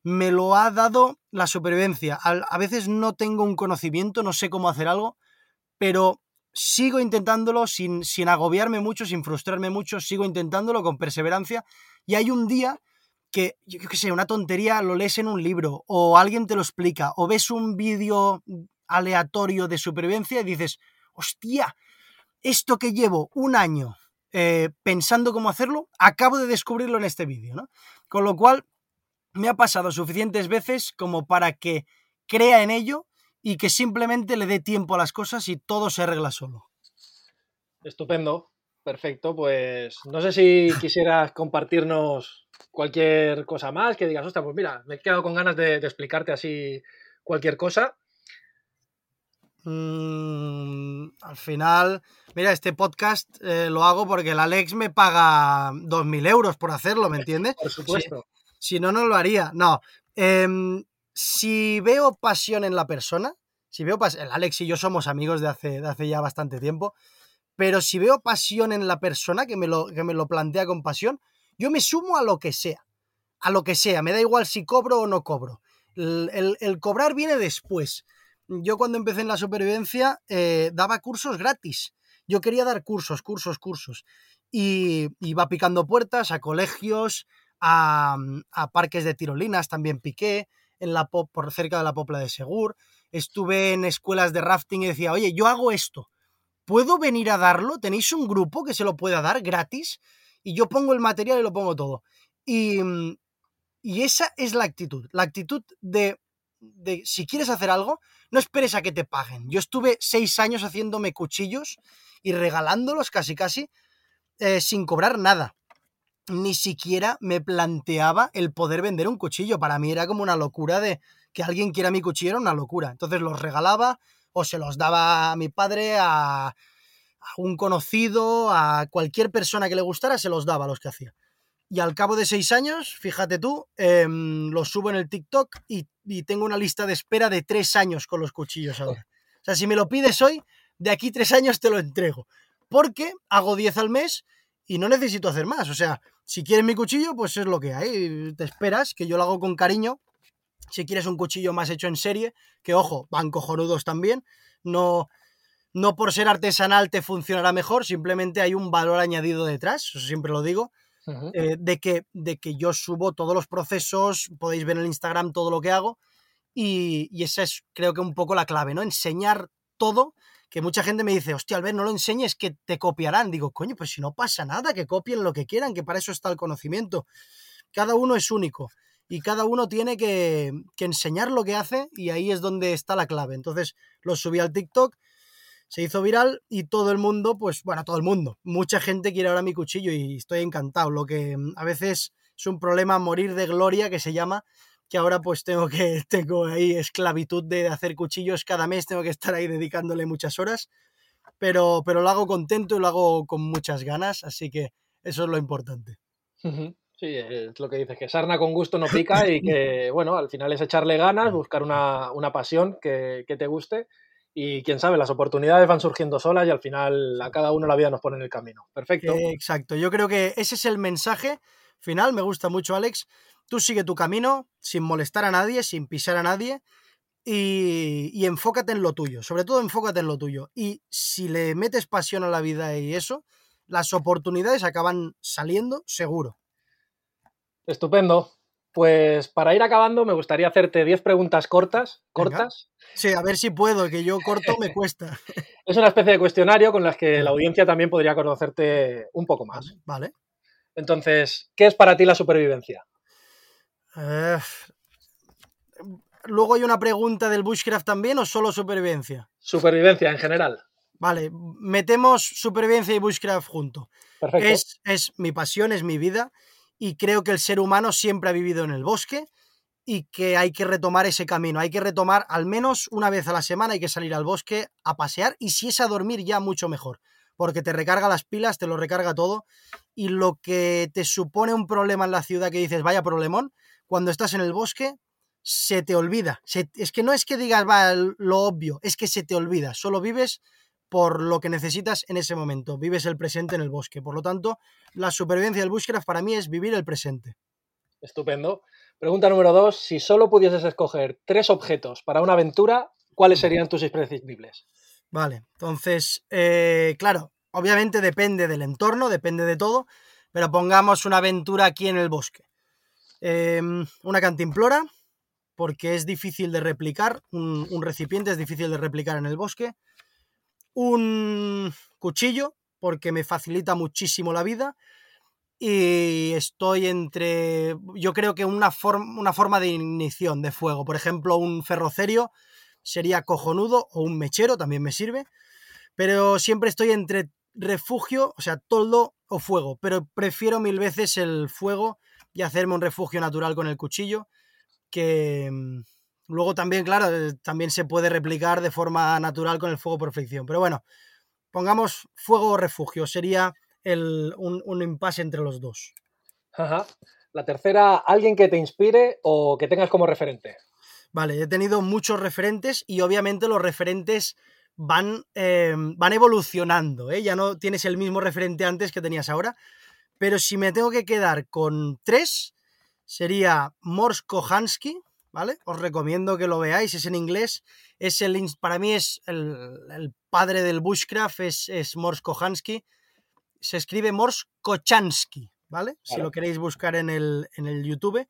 me lo ha dado la supervivencia. A veces no tengo un conocimiento, no sé cómo hacer algo, pero sigo intentándolo sin, sin agobiarme mucho, sin frustrarme mucho, sigo intentándolo con perseverancia, y hay un día que, yo qué sé, una tontería lo lees en un libro, o alguien te lo explica, o ves un vídeo aleatorio de supervivencia y dices, hostia, esto que llevo un año eh, pensando cómo hacerlo, acabo de descubrirlo en este vídeo, ¿no? Con lo cual, me ha pasado suficientes veces como para que crea en ello y que simplemente le dé tiempo a las cosas y todo se arregla solo. Estupendo, perfecto. Pues no sé si quisieras compartirnos cualquier cosa más, que digas, ostras, pues mira, me he quedado con ganas de, de explicarte así cualquier cosa. Mm, al final, mira, este podcast eh, lo hago porque el Alex me paga 2.000 euros por hacerlo, ¿me <laughs> entiendes? Por supuesto. Si no, no lo haría. No. Em, si veo pasión en la persona, si veo pas- el Alex y yo somos amigos de hace, de hace ya bastante tiempo, pero si veo pasión en la persona que me, lo, que me lo plantea con pasión, yo me sumo a lo que sea. A lo que sea. Me da igual si cobro o no cobro. El, el- el cobrar viene después. Yo cuando empecé en la supervivencia eh, daba cursos gratis. Yo quería dar cursos, cursos, cursos. Y iba picando puertas a colegios, a, a parques de tirolinas, también piqué, en la, po- por cerca de la Popla de Segur. Estuve en escuelas de rafting y decía, oye, yo hago esto. ¿Puedo venir a darlo? ¿Tenéis un grupo que se lo pueda dar gratis? Y yo pongo el material y lo pongo todo. Y, mm, Y esa es la actitud. La actitud de, de si quieres hacer algo, no esperes a que te paguen. Yo estuve seis años haciéndome cuchillos y regalándolos casi casi eh, sin cobrar nada. Ni siquiera me planteaba el poder vender un cuchillo. Para mí era como una locura de que alguien quiera mi cuchillo, era una locura. Entonces los regalaba o se los daba a mi padre, a, a un conocido, a cualquier persona que le gustara, se los daba a los que hacía. Y al cabo de seis años, fíjate tú, eh, los subo en el TikTok y, y, tengo una lista de espera de tres años con los cuchillos ahora. O sea, si me lo pides hoy, de aquí tres años te lo entrego. Porque hago 10 al mes y no necesito hacer más. O sea, si quieres mi cuchillo, pues es lo que hay. Te esperas, que yo lo hago con cariño. Si quieres un cuchillo más hecho en serie, que ojo, van cojonudos también. No, no por ser artesanal te funcionará mejor, simplemente hay un valor añadido detrás, eso siempre lo digo. Uh -huh. eh, de, que, de que yo subo todos los procesos, podéis ver en el Instagram todo lo que hago, y, y esa es creo que un poco la clave, ¿no? Enseñar todo que mucha gente me dice, hostia, Albert, no lo enseñes, que te copiarán. Digo, coño, pues si no pasa nada, que copien lo que quieran, que para eso está el conocimiento. Cada uno es único y cada uno tiene que, que enseñar lo que hace y ahí es donde está la clave. Entonces lo subí al TikTok, se hizo viral y todo el mundo, pues bueno, todo el mundo, mucha gente quiere ahora mi cuchillo y estoy encantado. Lo que mm, a veces es un problema morir de gloria que se llama, que ahora pues tengo que, <laughs> tengo ahí esclavitud de hacer cuchillos cada mes, tengo que estar ahí dedicándole muchas horas, pero, pero lo hago contento y lo hago con muchas ganas, así que eso es lo importante. Sí, es lo que dices, que sarna con gusto no pica y que, <laughs> bueno, al final es echarle ganas, buscar una, una pasión que, que te guste y quién sabe, las oportunidades van surgiendo solas y al final a cada uno la vida nos pone en el camino. Perfecto. Exacto, yo creo que ese es el mensaje final, me gusta mucho Alex, Tú sigue tu camino sin molestar a nadie, sin pisar a nadie y, y, enfócate en lo tuyo. Sobre todo enfócate en lo tuyo. Y si le metes pasión a la vida y eso, las oportunidades acaban saliendo seguro. Estupendo. Pues para ir acabando me gustaría hacerte 10 preguntas cortas. ¿Cortas? Venga. Sí, a ver si puedo, que yo corto me <laughs> cuesta. es una especie de cuestionario con las que la audiencia también podría conocerte un poco más. Vale. Entonces, ¿qué es para ti la supervivencia? Luego hay una pregunta del Bushcraft también o solo supervivencia? Supervivencia en general. Vale, metemos supervivencia y Bushcraft junto. Perfecto. Es, es mi pasión, es mi vida y creo que el ser humano siempre ha vivido en el bosque y que hay que retomar ese camino. Hay que retomar al menos una vez a la semana, hay que salir al bosque a pasear y si es a dormir ya mucho mejor, porque te recarga las pilas, te lo recarga todo y lo que te supone un problema en la ciudad que dices, vaya problemón, cuando estás en el bosque se te olvida. Se, es que no es que digas va, lo obvio, es que se te olvida. Solo vives por lo que necesitas en ese momento. Vives el presente en el bosque. Por lo tanto, la supervivencia del bushcraft para mí es vivir el presente. Estupendo. Pregunta número dos. Si solo pudieses escoger tres objetos para una aventura, ¿cuáles serían tus imprescindibles? Vale, entonces, eh, claro, obviamente depende del entorno, depende de todo, pero pongamos una aventura aquí en el bosque. Eh, una cantimplora, porque es difícil de replicar, un, un, recipiente es difícil de replicar en el bosque, un cuchillo, porque me facilita muchísimo la vida, y estoy entre, yo creo que una, form, una forma de ignición de fuego, por ejemplo, un ferrocerio sería cojonudo, o un mechero también me sirve, pero siempre estoy entre refugio, o sea, toldo o fuego, pero prefiero mil veces el fuego y hacerme un refugio natural con el cuchillo que mm, luego también, claro, eh, también se puede replicar de forma natural con el fuego por fricción. Pero bueno, pongamos fuego o refugio, sería el, un, un impasse entre los dos. Ajá. La tercera, alguien que te inspire o que tengas como referente. Vale, he tenido muchos referentes y obviamente los referentes van, eh, van evolucionando, ¿eh? ya no tienes el mismo referente antes que tenías ahora, pero si me tengo que quedar con tres, sería Mors Kohansky, ¿vale? Os recomiendo que lo veáis, es en inglés. Es el, para mí es el, el padre del bushcraft, es, es Mors Kohansky. Se escribe Mors Kochansky, ¿vale? Si lo queréis buscar en el, en el YouTube.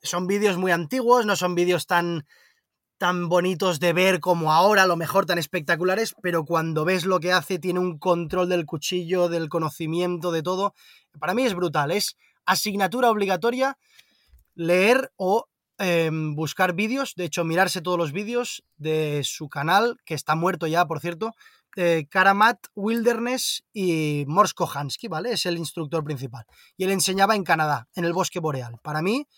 Son vídeos muy antiguos, no son vídeos tan, tan bonitos de ver como ahora, a lo mejor tan espectaculares, pero cuando ves lo que hace, tiene un control del cuchillo, del conocimiento, de todo. Para mí es brutal, es asignatura obligatoria leer o em, buscar vídeos, de hecho mirarse todos los vídeos de su canal, que está muerto ya, por cierto, eh, Karamat Wilderness y Mors Kohansky, ¿vale? Es el instructor principal. Y él enseñaba en Canadá, en el bosque boreal. Para mí,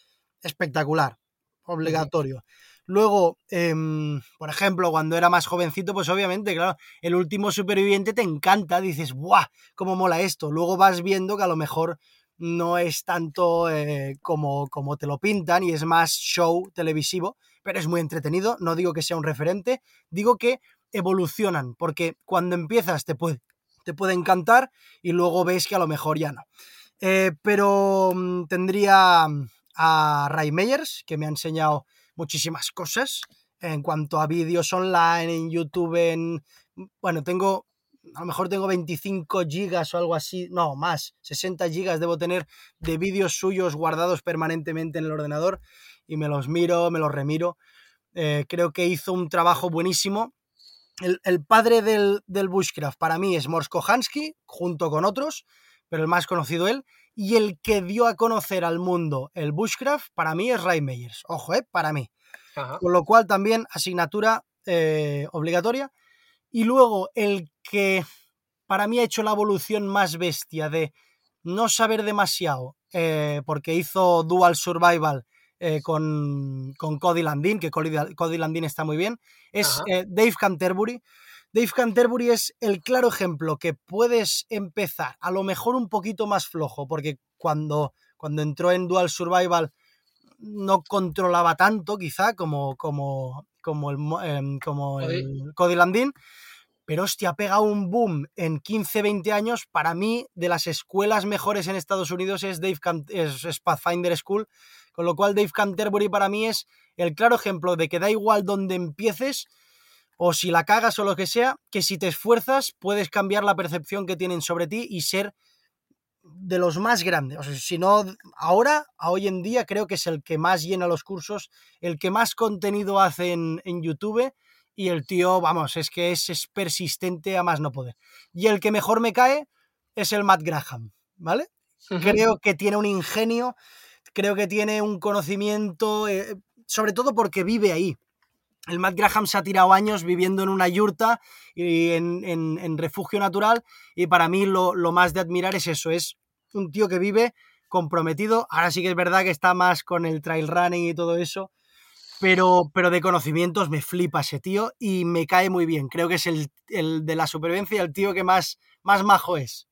espectacular, obligatorio. Luego, em, por ejemplo, cuando era más jovencito, pues obviamente, claro, el último superviviente te encanta, dices, ¡buah! ¿Cómo mola esto? Luego vas viendo que a lo mejor no es tanto eh, como, como te lo pintan y es más show televisivo, pero es muy entretenido. No digo que sea un referente, digo que evolucionan, porque cuando empiezas te puede, te puede encantar y luego ves que a lo mejor ya no. Eh, pero mm, tendría a Ray Meyers, que me ha enseñado muchísimas cosas en cuanto a vídeos online, en YouTube, en... Bueno, tengo... A lo mejor tengo 25 gigas o algo así, no, más, 60 gigas debo tener de vídeos suyos guardados permanentemente en el ordenador y me los miro, me los remiro. Eh, creo que hizo un trabajo buenísimo el, padre del, bushcraft para mí es Mors Kohansky, junto con otros, pero el más conocido él. Y el que dio a conocer al mundo el bushcraft para mí es Ray Meyers. Ojo, ¿eh? Para mí. Con lo cual también asignatura eh, obligatoria. Y luego el que para mí ha hecho la evolución más bestia de no saber demasiado, eh, porque hizo Dual Survival eh, con, con, Cody Landin, que Cody, Landin está muy bien, es Dave Canterbury. Dave Canterbury es el claro ejemplo que puedes empezar a lo mejor un poquito más flojo, porque cuando, cuando entró en Dual Survival no controlaba tanto, quizá, como, como, como el, em, como el Cody Landin, pero hostia, ha pegado un boom en 15, 20 años. Para mí, de las escuelas mejores en Estados Unidos es, Dave es Pathfinder School, con lo cual Dave Canterbury para mí es el claro ejemplo de que da igual donde empieces o si la cagas o lo que sea, que si te esfuerzas puedes cambiar la percepción que tienen sobre ti y ser de los más grandes. O sea, si no, ahora, a hoy en día, creo que es el que más llena los cursos, el que más contenido hace en, en YouTube y el tío, vamos, es que es, persistente a más no poder. Y el que mejor me cae es el Matt Graham, ¿vale? Creo que tiene un ingenio, creo que tiene un conocimiento, eh, sobre todo porque vive ahí. El Matt Graham se ha tirado años viviendo en una yurta y en, refugio natural y para mí lo, lo, más de admirar es eso, es un tío que vive comprometido. Ahora sí que es verdad que está más con el trail running y todo eso, pero, pero de conocimientos me flipa ese tío y me cae muy bien. Creo que es el, de la supervivencia el tío que más, más majo es.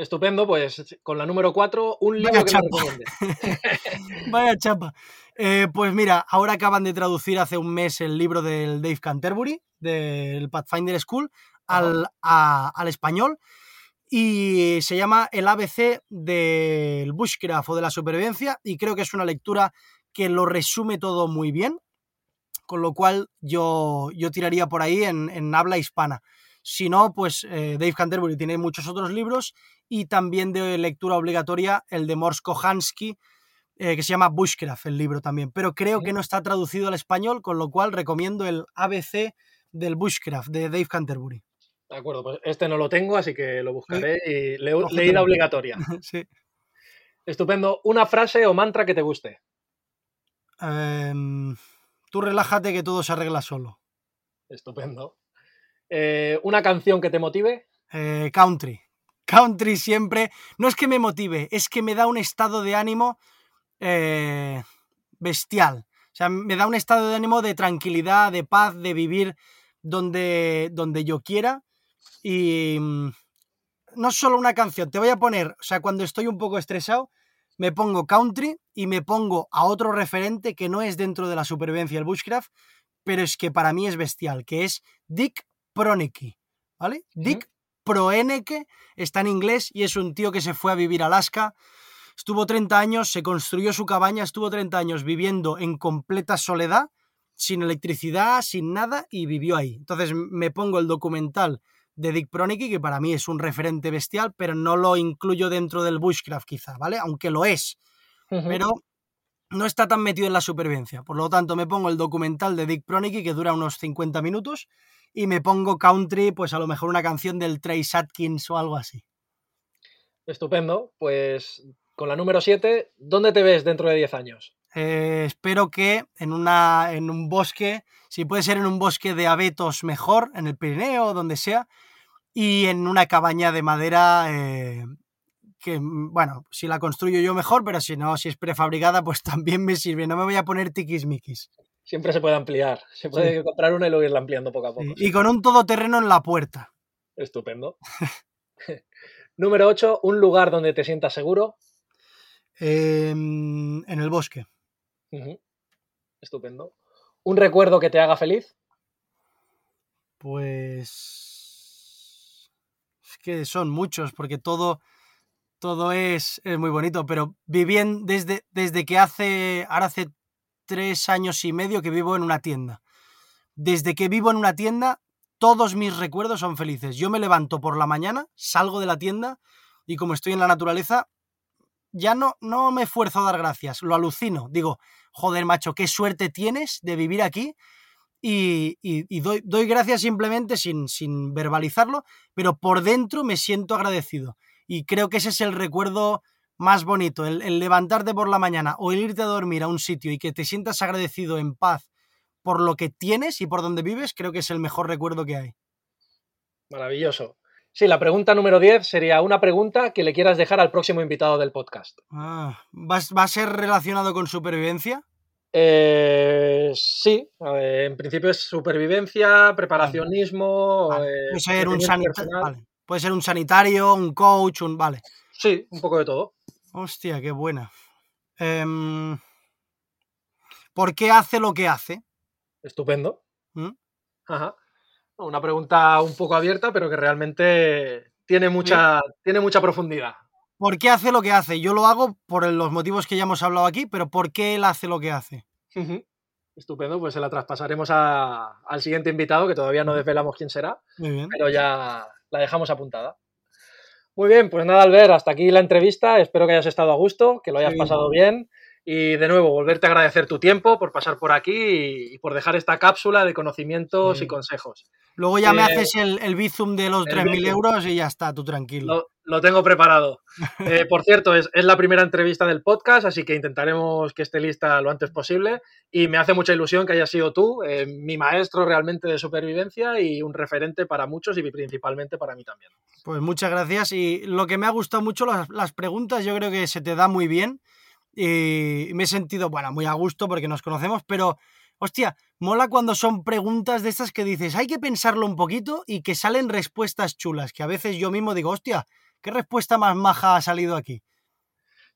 Estupendo, pues con la número 4, un libro Vaya que chapa. <laughs> Vaya chapa. Eh, pues mira, ahora acaban de traducir hace un mes el libro del Dave Canterbury, del Pathfinder School, al, al español y se llama El ABC del Bushcraft o de la supervivencia y creo que es una lectura que lo resume todo muy bien, con lo cual yo, yo tiraría por ahí en, habla hispana. Si no, pues eh, Dave Canterbury tiene muchos otros libros y también de lectura obligatoria el de Mors Kohansky, eh, que se llama Bushcraft, el libro también. Pero creo que no está traducido al español, con lo cual recomiendo el ABC del Bushcraft de Dave Canterbury. De acuerdo, pues este no lo tengo, así que lo buscaré y leída obligatoria. <laughs> sí. Estupendo. Una frase o mantra que te guste. Em, tú relájate que todo se arregla solo. Estupendo. Eh, ¿Una canción que te motive? Eh, country. Country siempre. No es que me motive, es que me da un estado de ánimo eh, bestial. O sea, me da un estado de ánimo de tranquilidad, de paz, de vivir donde, donde yo quiera. Y mm, no solo una canción, te voy a poner, o sea, cuando estoy un poco estresado, me pongo country y me pongo a otro referente que no es dentro de la supervivencia del bushcraft, pero es que para mí es bestial, que es Dick Pronicki, ¿vale? Dick Proeneke está en inglés y es un tío que se fue a vivir a Alaska, estuvo 30 años, se construyó su cabaña, estuvo 30 años viviendo en completa soledad, sin electricidad, sin nada, y vivió ahí. Entonces me pongo el documental de Dick Pronicki, que para mí es un referente bestial, pero no lo incluyo dentro del bushcraft quizá, ¿vale? Aunque lo es. Pero no está tan metido en la supervivencia. Por lo tanto, me pongo el documental de Dick Pronicki, que dura unos 50 minutos, y me pongo country, pues a lo mejor una canción del Trace Atkins o algo así. Estupendo. Pues con la número 7, ¿dónde te ves dentro de 10 años? Eh, espero que en, una, en un bosque, si puede ser en un bosque de abetos mejor, en el Pirineo o donde sea, y en una cabaña de madera eh, que, bueno, si la construyo yo mejor, pero si no, si es prefabricada, pues <laughs> también me sirve. No me voy a poner tiquismiquis. Siempre se puede ampliar. Se puede comprar una y luego irla ampliando poco a poco. Y con un todoterreno en la puerta. Estupendo. <laughs> Número 8, un lugar donde te sientas seguro. Em, en el bosque. Estupendo. ¿Un recuerdo que te haga feliz? Pues. Es que son muchos, porque todo, todo es, es muy bonito, pero viví desde, desde que hace. Ahora hace tres años y medio que vivo en una tienda. Desde que vivo en una tienda, todos mis recuerdos son felices. Yo me levanto por la mañana, salgo de la tienda y como estoy en la naturaleza, ya no, no me esfuerzo a dar gracias, lo alucino. Digo, joder, macho, qué suerte tienes de vivir aquí. Y, doy, doy, gracias simplemente sin, sin verbalizarlo, pero por dentro me siento agradecido. Y creo que ese es el recuerdo más bonito, el, el, levantarte por la mañana o el irte a dormir a un sitio y que te sientas agradecido en paz por lo que tienes y por donde vives, creo que es el mejor recuerdo que hay. Maravilloso. Sí, la pregunta número 10 sería una pregunta que le quieras dejar al próximo invitado del podcast. Ah, ¿va, a ser relacionado con supervivencia? Eh, sí, en principio es supervivencia, preparacionismo. Eh, puede, ser un sanitario, puede ser un sanitario, un coach, un. Vale. Sí, un poco de todo. Hostia, qué buena. Em, ¿Por qué hace lo que hace? Estupendo. ¿Mm? Ajá una pregunta un poco abierta, pero que realmente tiene mucha, tiene mucha profundidad. ¿Por qué hace lo que hace? Yo lo hago por los motivos que ya hemos hablado aquí, pero ¿por qué él hace lo que hace? Estupendo, pues se la traspasaremos al siguiente invitado, que todavía no desvelamos quién será, pero ya la dejamos apuntada. Muy bien, pues nada, Albert, hasta aquí la entrevista. Espero que hayas estado a gusto, que lo hayas pasado bien y de nuevo, volverte a agradecer tu tiempo por pasar por aquí y, por dejar esta cápsula de conocimientos y consejos. Luego ya me eh, haces el, el bizum de los 3.000 euros y ya está, tú tranquilo. Lo, tengo preparado. <laughs> Eh, por cierto, es, la primera entrevista del podcast, así que intentaremos que esté lista lo antes posible. Y me hace mucha ilusión que hayas sido tú, eh, mi maestro realmente de supervivencia y un referente para muchos y principalmente para mí también. Pues muchas gracias. Y lo que me ha gustado mucho, las, las preguntas, yo creo que se te da muy bien y me he sentido, bueno, muy a gusto porque nos conocemos, pero, hostia, mola cuando son preguntas de estas que dices, hay que pensarlo un poquito y que salen respuestas chulas, que a veces yo mismo digo, hostia, ¿qué respuesta más maja ha salido aquí?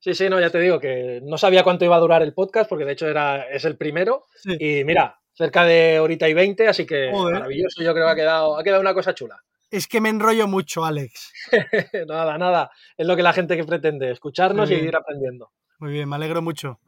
Sí, sí, no, ya te digo que no sabía cuánto iba a durar el podcast, porque de hecho era, es el primero. Y mira, cerca de horita y veinte, así que maravilloso, yo creo que ha quedado, ha quedado una cosa chula. Es que me enrollo mucho, Alex. <laughs> nada, nada. Es lo que la gente que pretende, escucharnos y ir aprendiendo. Muy bien, me alegro mucho.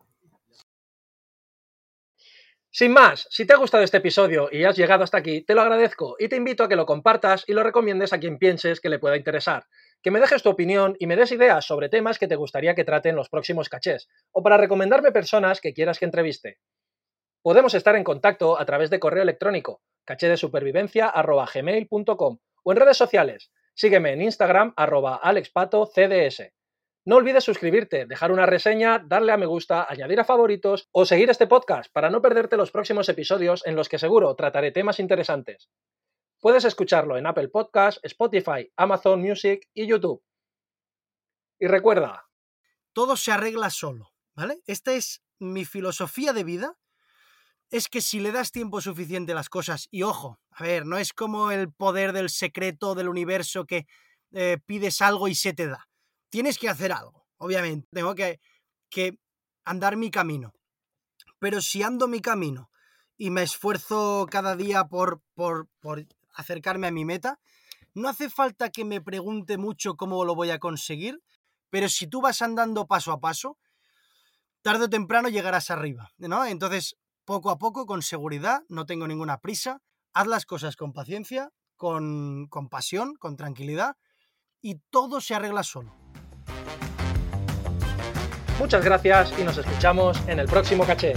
Sin más, si te ha gustado este episodio y has llegado hasta aquí, te lo agradezco y te invito a que lo compartas y lo recomiendes a quien pienses que le pueda interesar. Que me dejes tu opinión y me des ideas sobre temas que te gustaría que trate en los próximos cachés, o para recomendarme personas que quieras que entreviste. Podemos estar en contacto a través de correo electrónico, cachedesupervivencia.gmail.com o en redes sociales. Sígueme en Instagram, arroba alexpatocds. No olvides suscribirte, dejar una reseña, darle a me gusta, añadir a favoritos o seguir este podcast para no perderte los próximos episodios en los que seguro trataré temas interesantes. Puedes escucharlo en Apple Podcasts, Spotify, Amazon Music y YouTube. Y recuerda, todo se arregla solo, ¿vale? Esta es mi filosofía de vida. Es que si le das tiempo suficiente a las cosas, y ojo, a ver, no es como el poder del secreto del universo que eh, pides algo y se te da tienes que hacer algo, obviamente. Tengo que, que andar mi camino. Pero si ando mi camino y me esfuerzo cada día por, por acercarme a mi meta, no hace falta que me pregunte mucho cómo lo voy a conseguir, pero si tú vas andando paso a paso, tarde o temprano llegarás arriba, ¿no? Entonces, poco a poco, con seguridad, no tengo ninguna prisa, haz las cosas con paciencia, con, con pasión, con tranquilidad, y todo se arregla solo. Muchas gracias y nos escuchamos en el próximo caché.